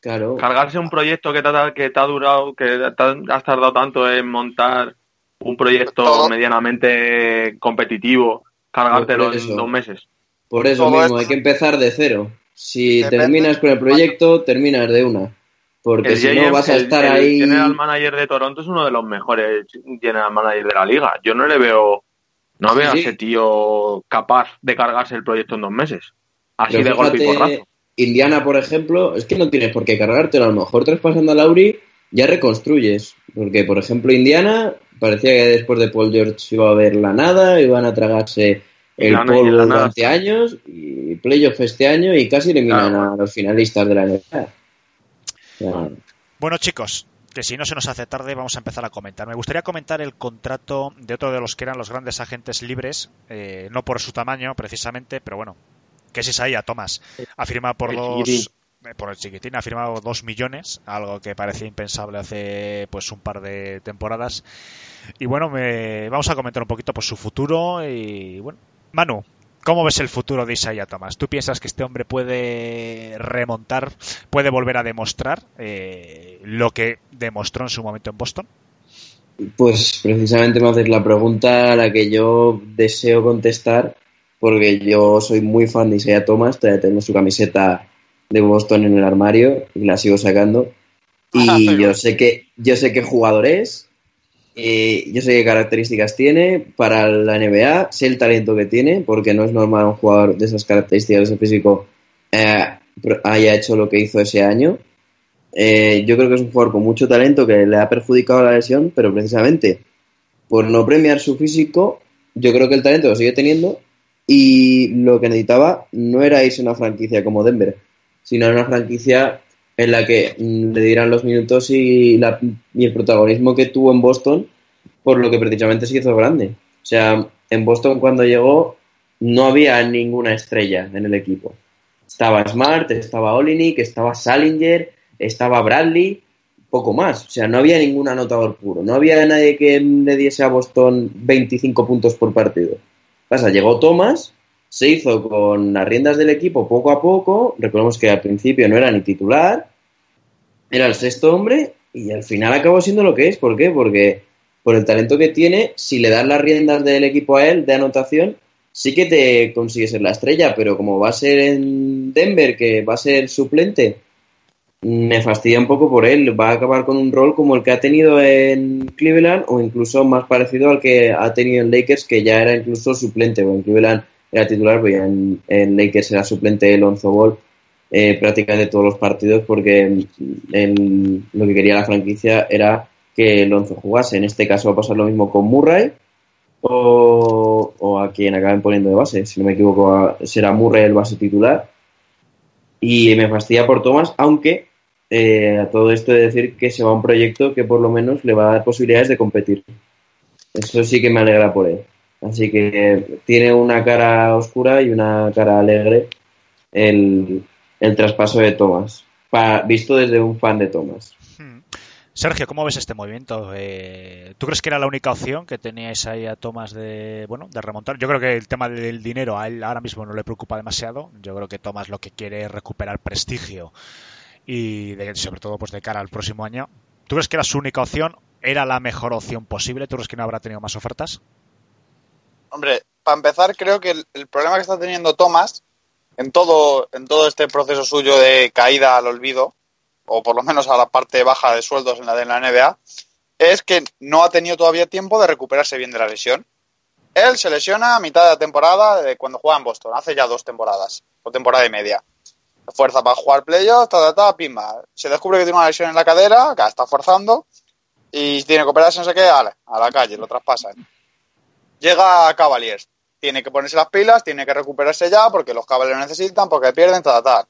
Claro. Cargarse un proyecto que te, ha- que te ha durado, que te has tardado tanto en montar un proyecto Todo. medianamente competitivo, cargártelo en dos meses. Por eso Todo mismo, esto- hay que empezar de cero. Si Depende- terminas con el proyecto, terminas de una. Porque El si GM, no vas a el- estar el ahí. general manager de Toronto es uno de los mejores general managers de la liga. Yo no le veo, no veo Sí. a ese tío capaz de cargarse el proyecto en dos meses. Así Pero de golpe y porrazo. Indiana, por ejemplo, es que no tienes por qué cargártelo. A lo mejor traspasando a Lauri ya reconstruyes. Porque, por ejemplo, Indiana parecía que después de Paul George iba a haber la nada, iban a tragarse el La- polvo la nada. durante años y playoff este año y casi eliminan Claro. a los finalistas de la NBA. Bueno, chicos, que si no se nos hace tarde, vamos a empezar a comentar. Me gustaría comentar el contrato de otro de los que eran los grandes agentes libres, eh, no por su tamaño precisamente, pero bueno, que es Isaiah Thomas. Ha firmado por chiquitín. eh, Por el chiquitín ha firmado dos millones, algo que parecía impensable hace pues un par de temporadas. Y bueno, me, vamos a comentar un poquito por su futuro y bueno, Manu, ¿Cómo ves el futuro de Isaiah Thomas? ¿Tú piensas que este hombre puede remontar, puede volver a demostrar eh, lo que demostró en su momento en Boston? Pues precisamente me haces la pregunta a la que yo deseo contestar, porque yo soy muy fan de Isaiah Thomas, todavía tengo su camiseta de Boston en el armario y la sigo sacando. Y yo sé que, yo sé qué jugador es, eh, yo sé qué características tiene para la NBA, sé el talento que tiene, porque no es normal un jugador de esas características, de ese físico, eh, haya hecho lo que hizo ese año. Eh, yo creo que es un jugador con mucho talento que le ha perjudicado la lesión, pero precisamente por no premiar su físico, yo creo que el talento lo sigue teniendo y lo que necesitaba no era irse a una franquicia como Denver, sino a una franquicia en la que mm, le dieran los minutos y, la- y el protagonismo que tuvo en Boston, por lo que precisamente se hizo grande. O sea, en Boston cuando llegó no había ninguna estrella en el equipo. Estaba Smart, estaba Olinik, estaba Salinger, estaba Bradley, poco más. O sea, no había ningún anotador puro. No había nadie que le diese a Boston 25 puntos por partido. Pasa, llegó Thomas, se hizo con las riendas del equipo poco a poco. Recordemos que al principio no era ni titular, era el sexto hombre y al final acabó siendo lo que es. ¿Por qué? Porque por el talento que tiene, si le das las riendas del equipo a él de anotación, sí que te consigue ser la estrella, pero como va a ser en Denver, que va a ser suplente, me fastidia un poco por él. Va a acabar con un rol como el que ha tenido en Cleveland o incluso más parecido al que ha tenido en Lakers, que ya era incluso suplente. O en Cleveland era titular, pero ya en, en Lakers era suplente Lonzo Ball eh, prácticamente todos los partidos porque el- lo que quería la franquicia era que Lonzo jugase. En este caso va a pasar lo mismo con Murray o, o a quien acaben poniendo de base. Si no me equivoco, será Murray el base titular. Y me fastidia por Thomas, aunque eh, a todo esto de decir que se va a un proyecto que por lo menos le va a dar posibilidades de competir. Eso sí que me alegra por él. Así que tiene una cara oscura y una cara alegre el, el traspaso de Thomas, pa- visto desde un fan de Thomas. Hmm. Sergio, ¿cómo ves este movimiento? Eh, ¿Tú crees que era la única opción que teníais ahí a Thomas de, bueno, de remontar? Yo creo que el tema del dinero a él ahora mismo no le preocupa demasiado. Yo creo que Thomas lo que quiere es recuperar prestigio y de- sobre todo pues de cara al próximo año. ¿Tú crees que era su única opción? ¿Era la mejor opción posible? ¿Tú crees que no habrá tenido más ofertas? Hombre, para empezar, creo que el, el problema que está teniendo Thomas en todo, en todo este proceso suyo de caída al olvido, o por lo menos a la parte baja de sueldos en la la NBA, es que no ha tenido todavía tiempo de recuperarse bien de la lesión. Él se lesiona a mitad de la temporada cuando juega en Boston, hace ya dos temporadas, o temporada y media. Fuerza para jugar playoffs, ta, ta, ta, pimba. Se descubre que tiene una lesión en la cadera, que está forzando, y tiene que operarse, no sé qué, ale, a la calle, lo traspasan. Llega a Cavaliers, tiene que ponerse las pilas, tiene que recuperarse ya, porque los Cavaliers lo necesitan, porque pierden, ta, ta, ta.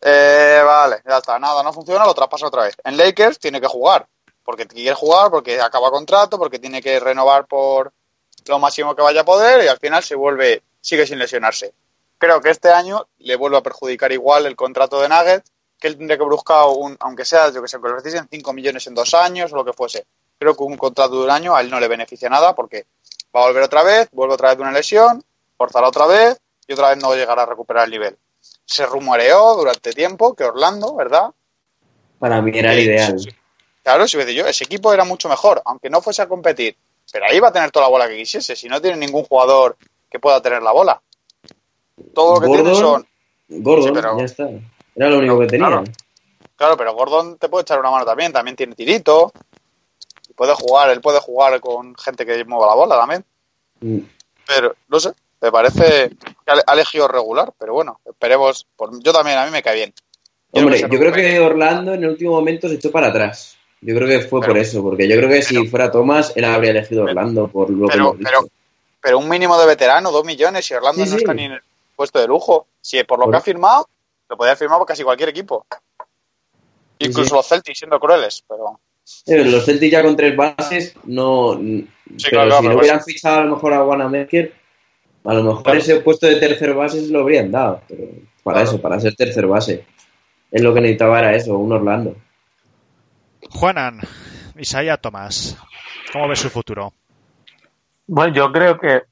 Eh, vale, ya está, nada, no funciona, lo traspasa otra vez. En Lakers tiene que jugar, porque quiere jugar, porque acaba contrato, porque tiene que renovar por lo máximo que vaya a poder y al final se vuelve, sigue sin lesionarse. Creo que este año le vuelve a perjudicar igual el contrato de Nuggets, que él tendría que buscar un, aunque sea, yo que sé, que lo ofreciesen 5 millones en dos años o lo que fuese. Creo que un contrato de un año a él no le beneficia nada porque va a volver otra vez, vuelve otra vez de una lesión, forzará otra vez y otra vez no llegará a recuperar el nivel. Se rumoreó durante tiempo que Orlando, ¿verdad? Para mí era el Sí, ideal. Claro, si yo, ese equipo era mucho mejor, aunque no fuese a competir. Pero ahí va a tener toda la bola que quisiese, si no tiene ningún jugador que pueda tener la bola. todo lo que tiene son. Gordon, Sí, pero- ya está. Era lo único que tenía. Claro. Claro, pero Gordon te puede echar una mano también, también tiene tirito. Puede jugar, él puede jugar con gente que mueva la bola también. Mm. Pero, no sé, me parece que ha elegido regular, pero bueno, esperemos. Por, yo también, a mí me cae bien. Hombre, yo creo que Orlando en el último momento se echó para atrás. Yo creo que fue Pero- por eso, porque yo creo que si pero- fuera Thomas, él habría elegido Orlando por lo pero- pero- Pero un mínimo de veterano, dos millones, y Orlando Sí, no sí. está ni en el puesto de lujo. Si por lo Por- que ha firmado, lo podía firmar por casi cualquier equipo. Sí, Incluso los Celtics siendo crueles, pero Los Celtics ya con tres bases, no. pero claro, si no hubieran pues- fichado a lo mejor a Wanamaker, a lo mejor Claro. ese puesto de tercer base se lo habrían dado. Pero para Claro. eso, para ser tercer base. Es lo que necesitaba era eso, un Orlando. Juanan, Isaiah Tomás, ¿cómo ves su futuro? Bueno, yo creo que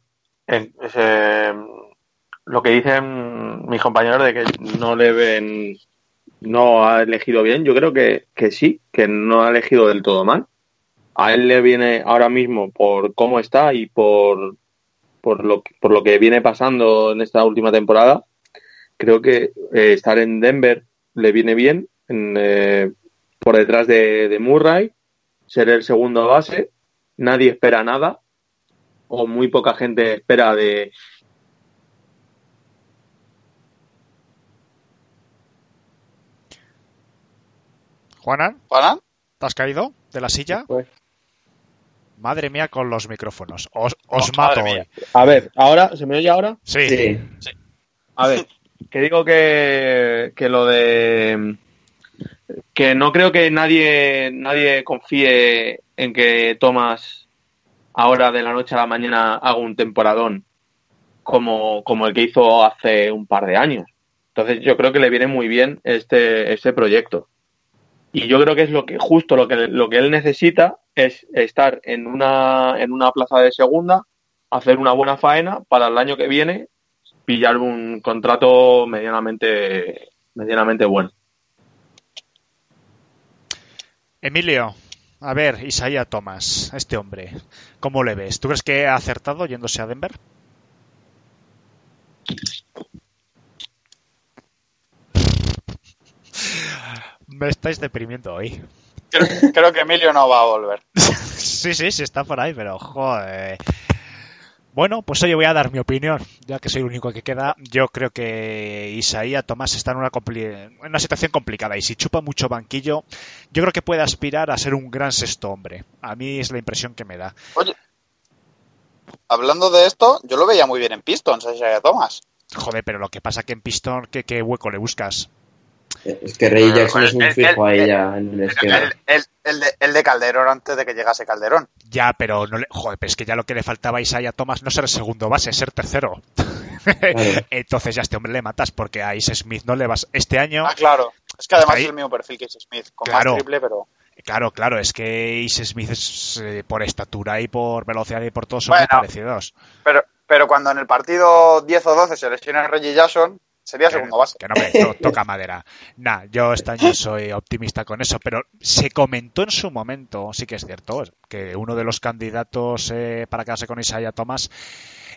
eh, eh, lo que dicen mis compañeros de que no le ven, no ha elegido bien, yo creo que, que sí, que no ha elegido del todo mal. A él le viene ahora mismo por cómo está y por, por, lo, por lo que viene pasando en esta última temporada. Creo que eh, estar en Denver le viene bien, en, eh, por detrás de, de Murray, ser el segundo base. Nadie espera nada o muy poca gente espera de Juanan, ¿Juanan? ¿te has caído de la silla? Pues. Madre mía con los micrófonos. Os, os Oh, mato hoy. a ver ahora se me oye ahora Sí. Sí. a ver que digo que, que lo de que no creo que nadie nadie confíe en que Thomas ahora de la noche a la mañana haga un temporadón como, como el que hizo hace un par de años entonces yo creo que le viene muy bien este este proyecto y yo creo que es lo que justo lo que lo que él necesita es estar en una en una plaza de segunda hacer una buena faena para el año que viene pillar un contrato medianamente medianamente bueno Emilio, a ver, Isaiah Tomás, este hombre, ¿cómo le ves? ¿Tú crees que ha acertado yéndose a Denver? Me estáis deprimiendo hoy. Creo, creo que Emilio no va a volver. Sí, sí, sí está por ahí, pero joder. Bueno, pues oye, voy a dar mi opinión, ya que soy el único que queda. Yo creo que Isaías Tomás está en una, compli- en una situación complicada y si chupa mucho banquillo, yo creo que puede aspirar a ser un gran sexto hombre. A mí es la impresión que me da. Oye, hablando de esto, yo lo veía muy bien en Pistons, Isaiah Thomas. Joder, pero lo que pasa que en Pistón, ¿qué, qué hueco le buscas? Es que Ray Jackson es un el- fijo el- ahí el- ya en el esquema. El, el- el de, el de Calderón antes de que llegase Calderón. Ya, pero no le, joder, pero es que ya lo que le faltaba a Isaiah Thomas no ser segundo base, ser tercero. Entonces ya a este hombre le matas porque a Ice Smith no le vas. Este año, Ah, claro. Es que además ahí. es el mismo perfil que Ice Smith, con Claro. más triple, pero... claro, claro, es que Ice Smith es, eh, por estatura y por velocidad y por todo son Bueno. muy parecidos. pero pero cuando en el partido 10 o 12 se lesiona Reggie Jackson, sería Que- segundo base. Que no me to- toca madera. Nah, yo este año soy optimista con eso, pero se comentó en su momento, sí que es cierto, que uno de los candidatos eh, para quedarse con Isaiah Thomas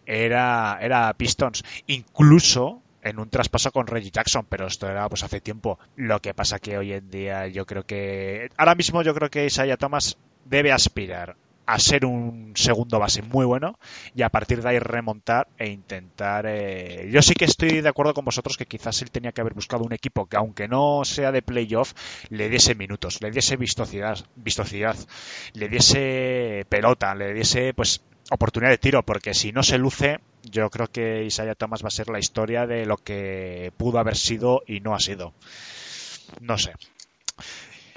era, era Pistons. Incluso en un traspaso con Reggie Jackson, pero esto era pues hace tiempo. Lo que pasa que hoy en día yo creo que ahora mismo yo creo que Isaiah Thomas debe aspirar a ser un segundo base muy bueno y a partir de ahí remontar e intentar. eh, Yo sí que estoy de acuerdo con vosotros que quizás él tenía que haber buscado un equipo que, aunque no sea de playoff, le diese minutos, le diese vistosidad, vistosidad, le diese pelota, le diese pues oportunidad de tiro, porque si no se luce, yo creo que Isaiah Thomas va a ser la historia de lo que pudo haber sido y no ha sido. No sé.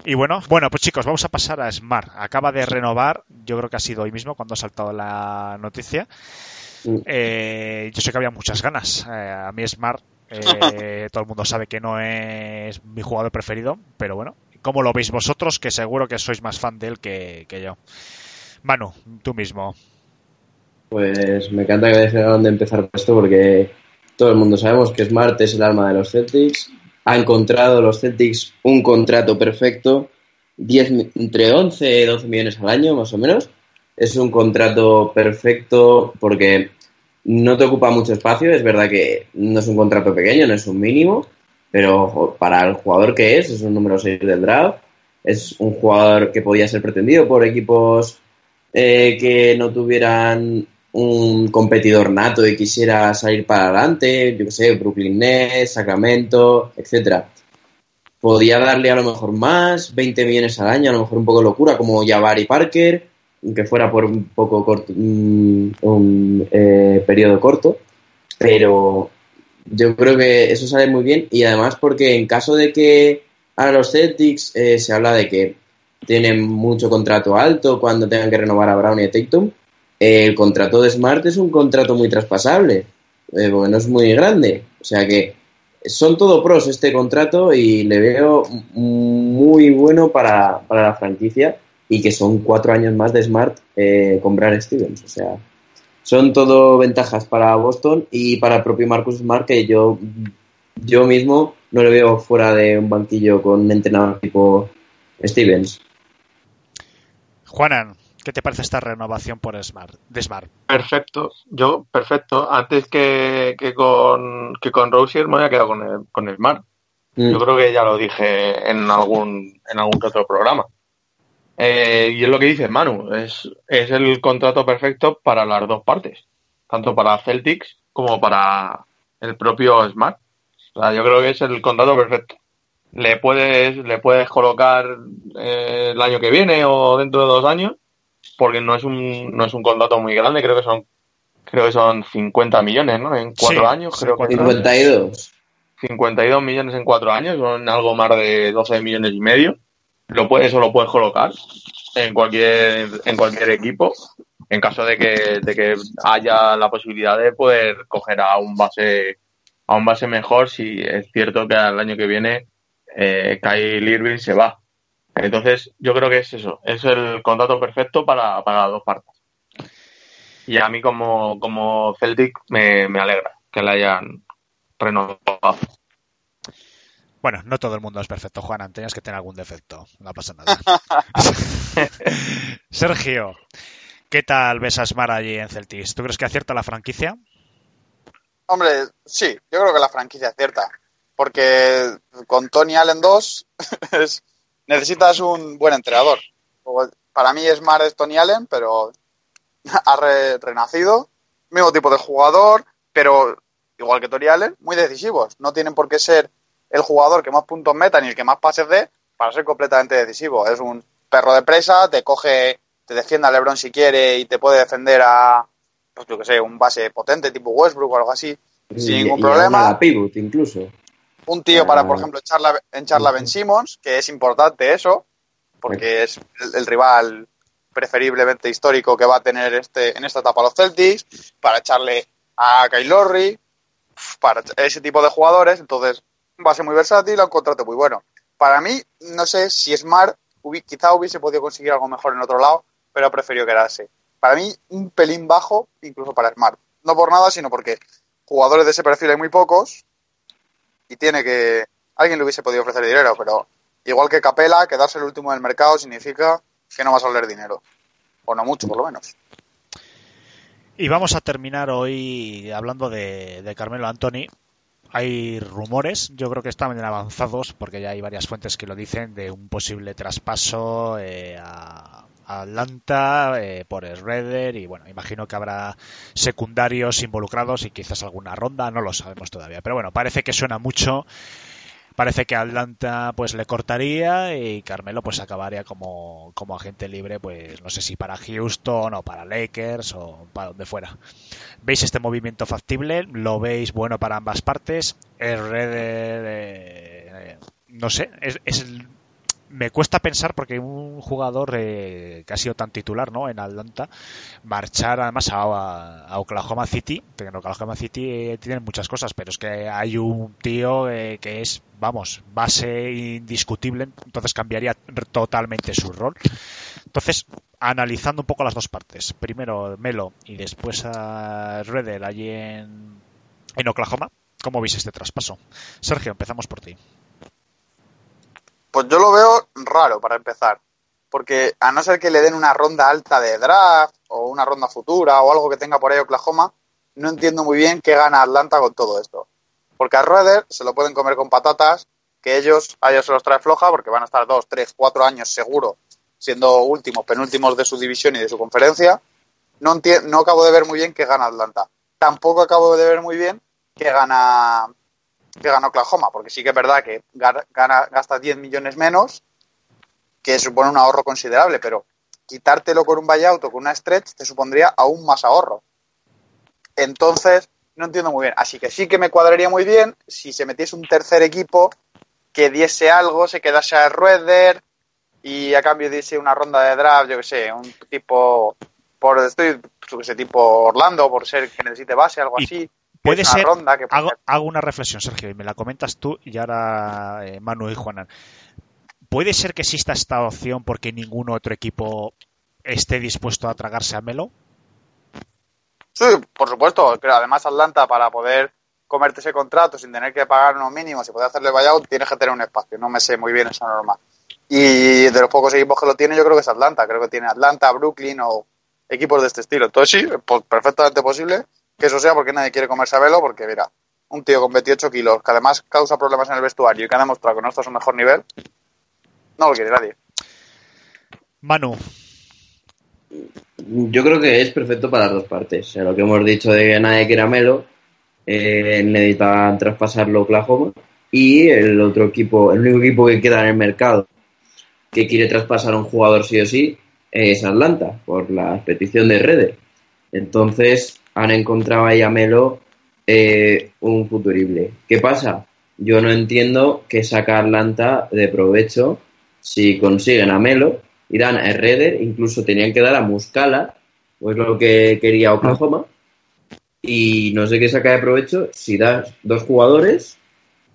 Y bueno, bueno, pues chicos, vamos a pasar a Smart. Acaba de renovar, yo creo que ha sido hoy mismo cuando ha saltado la noticia. Mm. Eh, yo sé que había muchas ganas. Eh, a mí Smart, eh, todo el mundo sabe que no es mi jugador preferido, pero bueno, ¿cómo lo veis vosotros? Que seguro que sois más fan de él que, que yo. Manu, tú mismo. Pues me encanta que dejen dónde empezar esto porque todo el mundo sabemos que Smart es el alma de los Celtics. Ha encontrado los Celtics un contrato perfecto, 10, mi- entre 11 y 12 millones al año más o menos. Es un contrato perfecto porque no te ocupa mucho espacio, es verdad que no es un contrato pequeño, no es un mínimo, pero para el jugador que es, es un número 6 del draft, es un jugador que podía ser pretendido por equipos eh, que no tuvieran un competidor nato y quisiera salir para adelante, yo que sé, Brooklyn Nets, Sacramento, etcétera. Podía darle a lo mejor más, 20 millones al año, a lo mejor un poco locura, como Jabari Parker, que fuera por un poco corto, un, un, eh, periodo corto, pero yo creo que eso sale muy bien y además porque en caso de que a los Celtics eh, se habla de que tienen mucho contrato alto cuando tengan que renovar a Brown y a Tatum, el contrato de Smart es un contrato muy traspasable, eh, porque no es muy grande, o sea que son todo pros este contrato y le veo muy bueno para, para la franquicia y que son cuatro años más de Smart eh, con Stevens. O sea, son todo ventajas para Boston y para el propio Marcus Smart que yo, yo mismo no le veo fuera de un banquillo con un entrenador tipo Stevens. Juanan, ¿qué te parece esta renovación por Smart, de Smart? Perfecto, yo perfecto. Antes que, que con que con Rosier me había quedado con el, con Smart. Mm. Yo creo que ya lo dije en algún en algún otro programa. Eh, y es lo que dice Manu, es, es el contrato perfecto para las dos partes, tanto para Celtics como para el propio Smart. O sea, yo creo que es el contrato perfecto. Le puedes, le puedes colocar eh, el año que viene o dentro de dos años, porque no es un, no es un contrato muy grande, creo que son, creo que son 50 millones, ¿no? En cuatro Sí, años, creo que 52. 52 millones en cuatro años, son algo más de 12 millones y medio. Lo puedes, eso lo puedes colocar en cualquier, en cualquier equipo, en caso de que, de que haya la posibilidad de poder coger a un base, a un base mejor si es cierto que al año que viene eh, Kyle Irving se va. Entonces, yo creo que es eso, es el contrato perfecto para, para las dos partes. Y a mí como, como Celtic me, me alegra que le hayan renovado. Bueno, no todo el mundo es perfecto, Juanan, tenías que tener algún defecto, no pasa nada. Sergio, ¿qué tal ves a Smart allí en Celtics? ¿Tú crees que acierta la franquicia? Hombre, sí, yo creo que la franquicia acierta. Porque con Tony Allen 2 es, necesitas un buen entrenador. Para mí es Tony Allen, pero ha re, renacido. Mismo tipo de jugador, pero igual que Tony Allen, muy decisivos. No tienen por qué ser el jugador que más puntos meta ni el que más pases dé para ser completamente decisivo. Es un perro de presa, te coge, te defiende a LeBron si quiere y te puede defender a, pues yo que sé, un base potente tipo Westbrook o algo así, Y- sin ningún y problema. a pivot incluso. Un tío para, por Ah. ejemplo, echarla, echarla Ben Simmons, que es importante eso, porque es el, el rival preferiblemente histórico que va a tener este en esta etapa los Celtics, para echarle a Kyle Lowry, para ese tipo de jugadores, entonces va a ser muy versátil, a un contrato muy bueno. Para mí, no sé si Smart quizá hubiese podido conseguir algo mejor en otro lado, pero preferió quedarse. Para mí, un pelín bajo, incluso para Smart. No por nada, sino porque jugadores de ese perfil hay muy pocos y tiene que... Alguien le hubiese podido ofrecer dinero, pero igual que Capela, quedarse el último del mercado significa que no va a salir dinero. O no mucho, por lo menos. Y vamos a terminar hoy hablando de, de Carmelo Anthony. Hay rumores, yo creo que están avanzados, porque ya hay varias fuentes que lo dicen, de un posible traspaso eh, a Atlanta eh, por Schroeder y bueno, imagino que habrá secundarios involucrados y quizás alguna ronda, no lo sabemos todavía. Pero bueno, parece que suena mucho. Parece que Atlanta pues le cortaría y Carmelo pues acabaría como, como agente libre, pues no sé si para Houston o para Lakers o para donde fuera. ¿Veis este movimiento factible? ¿Lo veis bueno para ambas partes? ¿Es Redder, eh, eh, no sé, es el- me cuesta pensar porque un jugador eh, que ha sido tan titular ¿no? en Atlanta marchar además a, Oklahoma City que en Oklahoma City eh, tienen muchas cosas pero es que hay un tío eh, que es vamos base indiscutible entonces cambiaría totalmente su rol entonces analizando un poco las dos partes primero Melo y después a Redder allí en, en Oklahoma ¿cómo veis este traspaso? Sergio empezamos por ti Pues yo lo veo raro para empezar. Porque a no ser que le den una ronda alta de draft o una ronda futura o algo que tenga por ahí Oklahoma, no entiendo muy bien qué gana Atlanta con todo esto. Porque a Rueder se lo pueden comer con patatas, que ellos, a ellos se los trae floja porque van a estar dos, tres, cuatro años seguro siendo últimos, penúltimos de su división y de su conferencia. No, no acabo de ver muy bien qué gana Atlanta. Tampoco acabo de ver muy bien qué gana, qué gana Oklahoma, porque sí que es verdad que gana, gasta 10 millones menos, que supone un ahorro considerable, pero quitártelo con un buyout o con una stretch te supondría aún más ahorro. Entonces, no entiendo muy bien. Así que sí que me cuadraría muy bien si se metiese un tercer equipo que diese algo, se quedase a Rueder y a cambio diese una ronda de draft, yo que sé, un tipo, por estoy, yo que sé, tipo Orlando, por ser que necesite base, algo así. Puede ser. ronda que Hago, hago una reflexión, Sergio, y me la comentas tú y ahora eh, Manu y Juanan. ¿Puede ser que exista esta opción porque ningún otro equipo esté dispuesto a tragarse a Melo? Sí, por supuesto, pero además Atlanta para poder comerte ese contrato sin tener que pagar unos mínimos y poder hacerle buyout, tienes que tener un espacio. No me sé muy bien esa norma. Y de los pocos equipos que lo tienen, yo creo que es Atlanta. Creo que tiene Atlanta, Brooklyn o equipos de este estilo. Entonces sí, perfectamente posible que eso sea porque nadie quiere comerse a Velo, porque mira, un tío con 28 kilos que además causa problemas en el vestuario y que ha demostrado que no está a su mejor nivel, no lo quiere nadie. Manu, Yo creo que es perfecto para las dos partes. O sea, lo que hemos dicho de que nadie quiere a Melo, eh, necesitan traspasarlo Oklahoma. Y el otro equipo, el único equipo que queda en el mercado que quiere traspasar a un jugador sí o sí es Atlanta, por la petición de Redder. Entonces han encontrado ahí a Melo eh, un futurible. ¿Qué pasa? Yo no entiendo que saca Atlanta de provecho si consiguen a Melo y dan a Redder, incluso tenían que dar a Muscala, pues lo que quería Oklahoma. Y no sé qué saca de provecho si das dos jugadores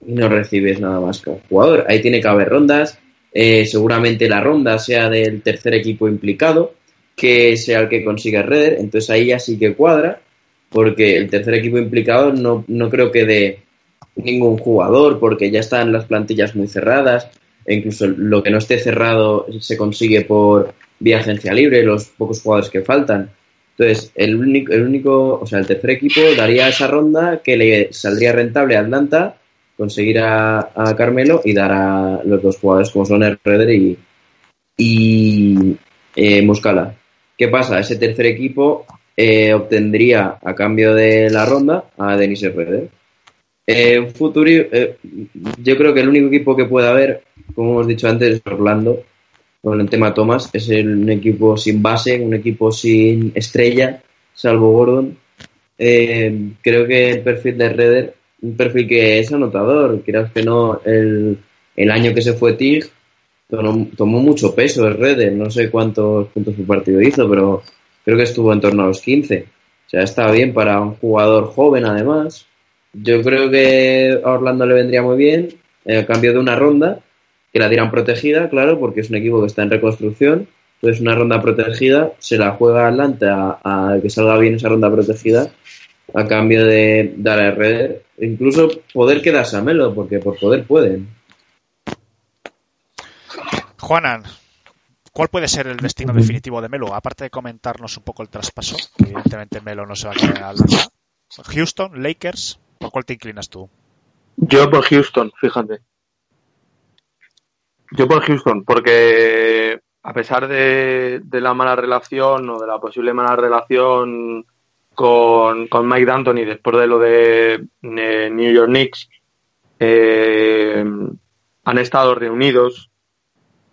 y no recibes nada más que jugador. Ahí tiene que haber rondas. eh, seguramente la ronda sea del tercer equipo implicado, que sea el que consiga Redder. Entonces ahí ya sí que cuadra, porque el tercer equipo implicado no, no creo que dé ningún jugador, porque ya están las plantillas muy cerradas. E incluso lo que no esté cerrado se consigue por vía agencia libre, los pocos jugadores que faltan. Entonces, el único, el único, o sea, el tercer equipo daría esa ronda que le saldría rentable a Atlanta conseguir a, Carmelo y dar a los dos jugadores como son Redder y, y eh, Muscala. ¿Qué pasa? Ese tercer equipo eh, obtendría a cambio de la ronda a Denis Redder. Eh, un futuro, eh, yo creo que el único equipo que puede haber, como hemos dicho antes, es Orlando, con el tema Thomas, es un equipo sin base, un equipo sin estrella, salvo Gordon. Eh, creo que el perfil de Redder, un perfil que es anotador, quieras que no, el, el año que se fue Tig, tomó, mucho peso el Redder, no sé cuántos puntos por partido hizo, pero creo que estuvo en torno a los 15. O sea, está bien para un jugador joven además. Yo creo que a Orlando le vendría muy bien, a cambio de una ronda, que la dieran protegida, claro, porque es un equipo que está en reconstrucción. Entonces, una ronda protegida, se la juega Atlanta a, que salga bien esa ronda protegida, a cambio de dar a Redder. Incluso poder quedarse a Melo, porque por poder pueden. Juanan, ¿cuál puede ser el destino definitivo de Melo? Aparte de comentarnos un poco el traspaso, que evidentemente Melo no se va a quedar Atlanta. Houston, Lakers, ¿por cuál te inclinas tú? Yo por Houston, fíjate. Yo por Houston, porque a pesar de, de la mala relación o de la posible mala relación con, con Mike D'Antoni después de lo de eh, New York Knicks, eh, han estado reunidos.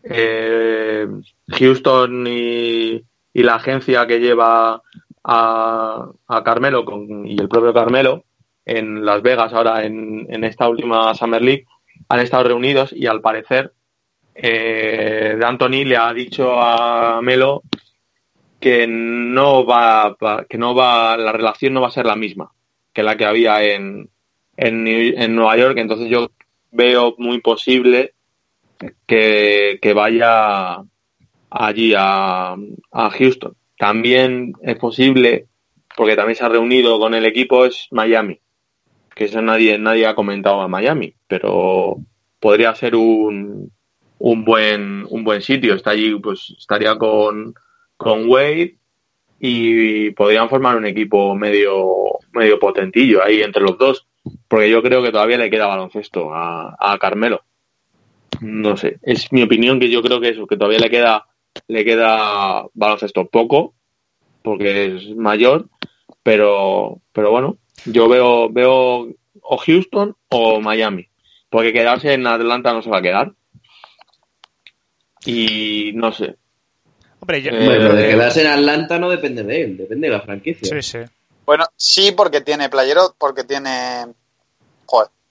Eh, Houston y, la agencia que lleva a, a Carmelo y el propio Carmelo en Las Vegas ahora en, esta última Summer League han estado reunidos y al parecer eh, de Anthony le ha dicho a Melo que no va que no va la relación no va a ser la misma que la que había en en, en Nueva York. Entonces yo veo muy posible que, vaya allí a, a Houston también es posible porque también se ha reunido con el equipo es Miami que eso nadie nadie ha comentado a Miami pero podría ser un un buen un buen sitio está allí pues estaría con con Wade y podrían formar un equipo medio, medio potentillo ahí entre los dos. Porque yo creo que todavía le queda baloncesto a, a Carmelo. No sé, es mi opinión que yo creo que eso, que todavía le queda, le queda baloncesto poco, porque es mayor, pero, pero bueno, yo veo, veo o Houston o Miami, porque quedarse en Atlanta no se va a quedar. Y no sé, Hombre, yo, Eh, pero de eh, quedarse en Atlanta no depende de él, depende de la franquicia. sí, sí. Bueno, sí, porque tiene playero, porque tiene.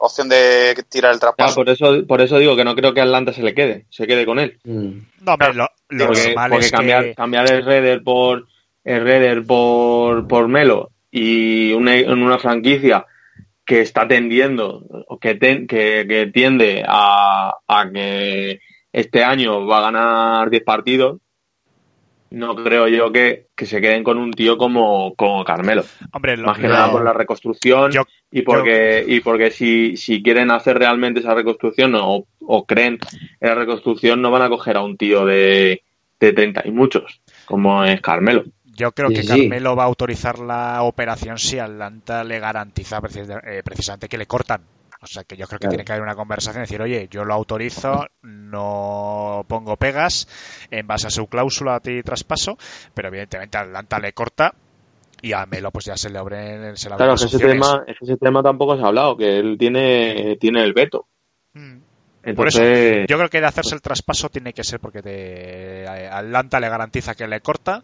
Opción de tirar el traspaso. por eso, por eso digo que no creo que Atlanta se le quede, se quede con él. Mm. No, hombre, lo, lo porque normal porque es cambiar, que... cambiar el Redder por el Redder por, por Melo y una, en una franquicia que está tendiendo, o que, ten- que, que tiende a, a que este año va a ganar 10 partidos, no creo yo que, que se queden con un tío como, como Carmelo. Hombre, lo- Más que lo- nada por la reconstrucción Yo- y porque, y porque si, si quieren hacer realmente esa reconstrucción o, o creen en la reconstrucción, no van a coger a un tío de, de 30 y muchos, como es Carmelo. Yo creo Sí, que sí. Carmelo va a autorizar la operación si Atlanta le garantiza eh, precisamente que le cortan. O sea que yo creo que Claro. tiene que haber una conversación decir, oye, yo lo autorizo, no pongo pegas en base a su cláusula a ti traspaso, pero evidentemente a Atlanta le corta y a Melo pues ya se le abren, se le abren Claro, las que ese tema, ese tema tampoco se ha hablado, que él tiene, tiene el veto. Mm. Por eso, Entonces, yo creo que de hacerse el traspaso tiene que ser porque te, a Atlanta le garantiza que le corta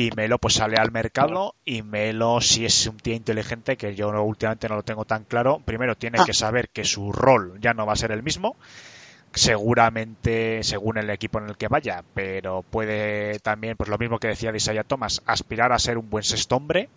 y Melo pues sale al mercado y Melo si es un tío inteligente que yo no- últimamente no lo tengo tan claro primero tiene que saber que su rol ya no va a ser el mismo seguramente según el equipo en el que vaya pero puede también pues lo mismo que decía de Isaiah Thomas aspirar a ser un buen sexto hombre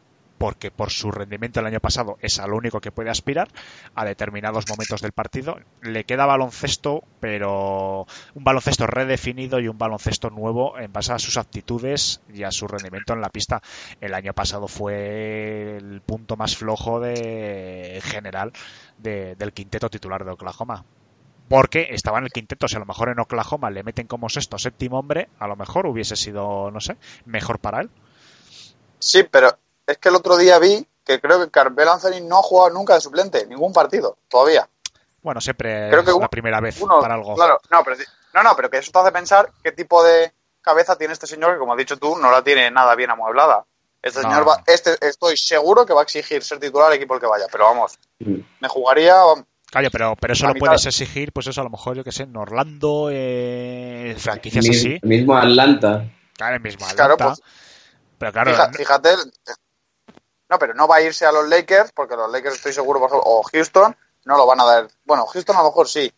porque por su rendimiento el año pasado es a lo único que puede aspirar a determinados momentos del partido. Le queda baloncesto, pero un baloncesto redefinido y un baloncesto nuevo en base a sus aptitudes y a su rendimiento en la pista. El año pasado fue el punto más flojo de general de- del quinteto titular de Oklahoma. Porque estaba en el quinteto, si a lo mejor en Oklahoma le meten como sexto séptimo hombre, a lo mejor hubiese sido, no sé, mejor para él. Sí, pero es que el otro día vi que creo que Carmelo Anthony no ha jugado nunca de suplente, ningún partido, todavía. Bueno, siempre Creo que es uno- la primera vez Uno, para algo. Claro, no, pero, no, no, pero que eso te hace pensar qué tipo de cabeza tiene este señor que, como has dicho tú, no la tiene nada bien amueblada. Este No. señor va, este, estoy seguro que va a exigir ser titular al equipo al que vaya, pero vamos, Mm. me jugaría, Claro, pero, pero eso lo mitad. puedes exigir, pues eso a lo mejor, yo que sé, en Orlando, eh, franquicias Mis- así, Mismo Atlanta. claro, el mismo Claro, Atlanta. pues, pero claro, fíjate, no, pero no va a irse a los Lakers, porque los Lakers estoy seguro, por ejemplo, o Houston, no lo van a dar. Bueno, Houston a lo mejor sí,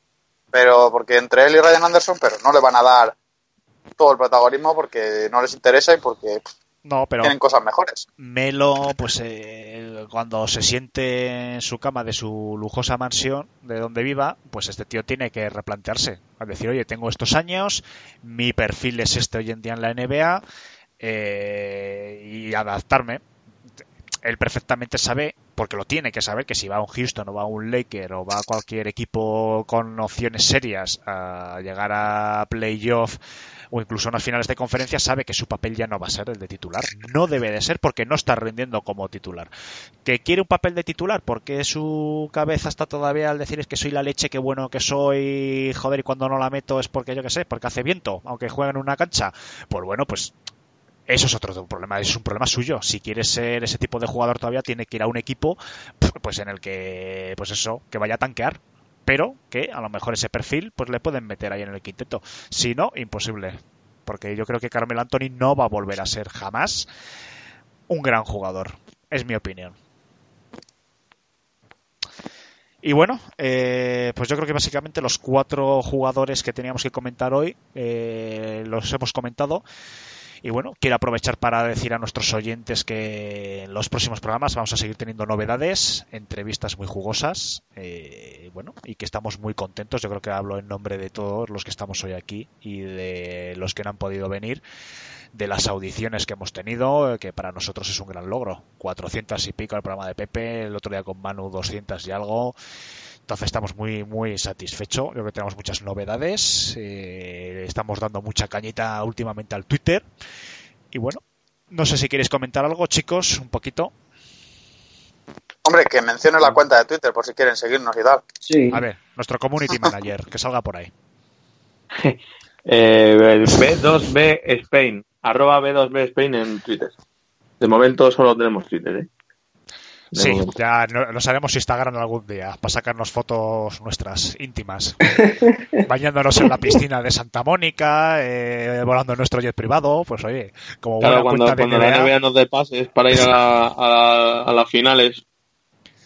pero porque entre él y Ryan Anderson, pero no le van a dar todo el protagonismo porque no les interesa y porque pff, no, pero tienen cosas mejores. Melo, pues eh, cuando se siente en su cama de su lujosa mansión, de donde viva, pues este tío tiene que replantearse. A decir, oye, tengo estos años, mi perfil es este hoy en día en la NBA, eh, y adaptarme. Él perfectamente sabe, porque lo tiene que saber, que si va a un Houston o va a un Laker o va a cualquier equipo con opciones serias a llegar a playoff o incluso a unas finales de conferencia, sabe que su papel ya no va a ser el de titular. No debe de ser porque no está rindiendo como titular. ¿Que quiere un papel de titular? Porque su cabeza está todavía al decir es que soy la leche, qué bueno que soy, joder, y cuando no la meto es porque yo qué sé, porque hace viento, aunque juegue en una cancha. Pues bueno, pues eso es otro problema, es un problema suyo. Si quiere ser ese tipo de jugador todavía, tiene que ir a un equipo, pues en el que, pues eso, que vaya a tanquear, pero que a lo mejor ese perfil, pues le pueden meter ahí en el quinteto. Si no, imposible, porque yo creo que Carmelo Anthony no va a volver a ser jamás un gran jugador, es mi opinión. Y bueno, eh, pues yo creo que básicamente los cuatro jugadores que teníamos que comentar hoy eh, los hemos comentado. Y bueno, quiero aprovechar para decir a nuestros oyentes que en los próximos programas vamos a seguir teniendo novedades, entrevistas muy jugosas, eh, bueno, y que estamos muy contentos. Yo creo que hablo en nombre de todos los que estamos hoy aquí y de los que no han podido venir, de las audiciones que hemos tenido, eh, que para nosotros es un gran logro. 400 y pico el programa de Pepe, el otro día con Manu 200 y algo. Entonces estamos muy muy satisfechos. Yo creo que tenemos muchas novedades. eh, estamos dando mucha cañita últimamente al Twitter. Y bueno, No sé si queréis comentar algo, chicos, un poquito. Hombre, que mencione la cuenta de Twitter por si quieren seguirnos y tal. Sí. A ver, nuestro community manager, que salga por ahí. Eh, B2B Spain, arroba B2B Spain en Twitter. De momento solo tenemos Twitter, ¿eh? Sí, momento. ya no- nos haremos Instagram algún día para sacarnos fotos nuestras íntimas. Bañándonos en la piscina de Santa Mónica, eh, volando en nuestro jet privado, pues oye, como buena Claro, cuando, cuenta de cuando la NBA, nos dé pases para ir a, la- a, la- a las finales,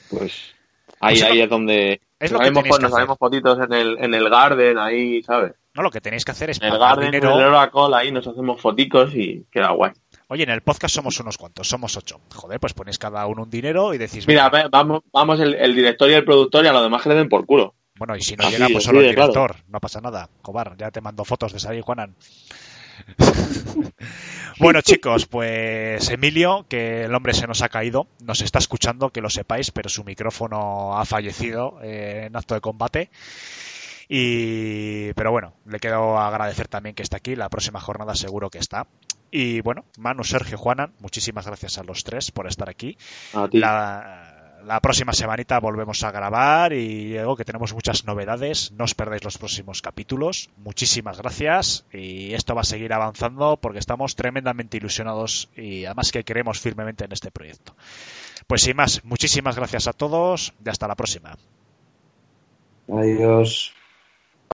pues ahí, Pues ahí es donde es lo nos que haremos, nos fotitos en el, en el Garden, ahí, ¿sabes? no lo que tenéis que hacer es En el pagar Garden, en dinero. el Oracle, ahí nos hacemos foticos y queda guay. Oye, en el podcast somos unos cuantos, somos ocho. Joder, pues ponéis cada uno un dinero y decís, Mira, ve- vamos, vamos el, el director y el productor y a los demás que le den por culo. bueno, y si no así, llega, pues solo el claro. director, no pasa nada. Cobar, ya te mando fotos de salir, Juanan. bueno, chicos, pues Emilio, que el hombre se nos ha caído, nos está escuchando, que lo sepáis, pero su micrófono ha fallecido eh, en acto de combate. Y, pero bueno, le quiero agradecer también que está aquí. La próxima jornada seguro que está. Y bueno, Manu, Sergio, Juanan, muchísimas gracias a los tres por estar aquí. A ti. La, la próxima semanita volvemos a grabar y digo que tenemos muchas novedades. No os perdáis los próximos capítulos. Muchísimas gracias y esto va a seguir avanzando porque estamos tremendamente ilusionados y además que creemos firmemente en este proyecto. Pues sin más, muchísimas gracias a todos y hasta la próxima. Adiós.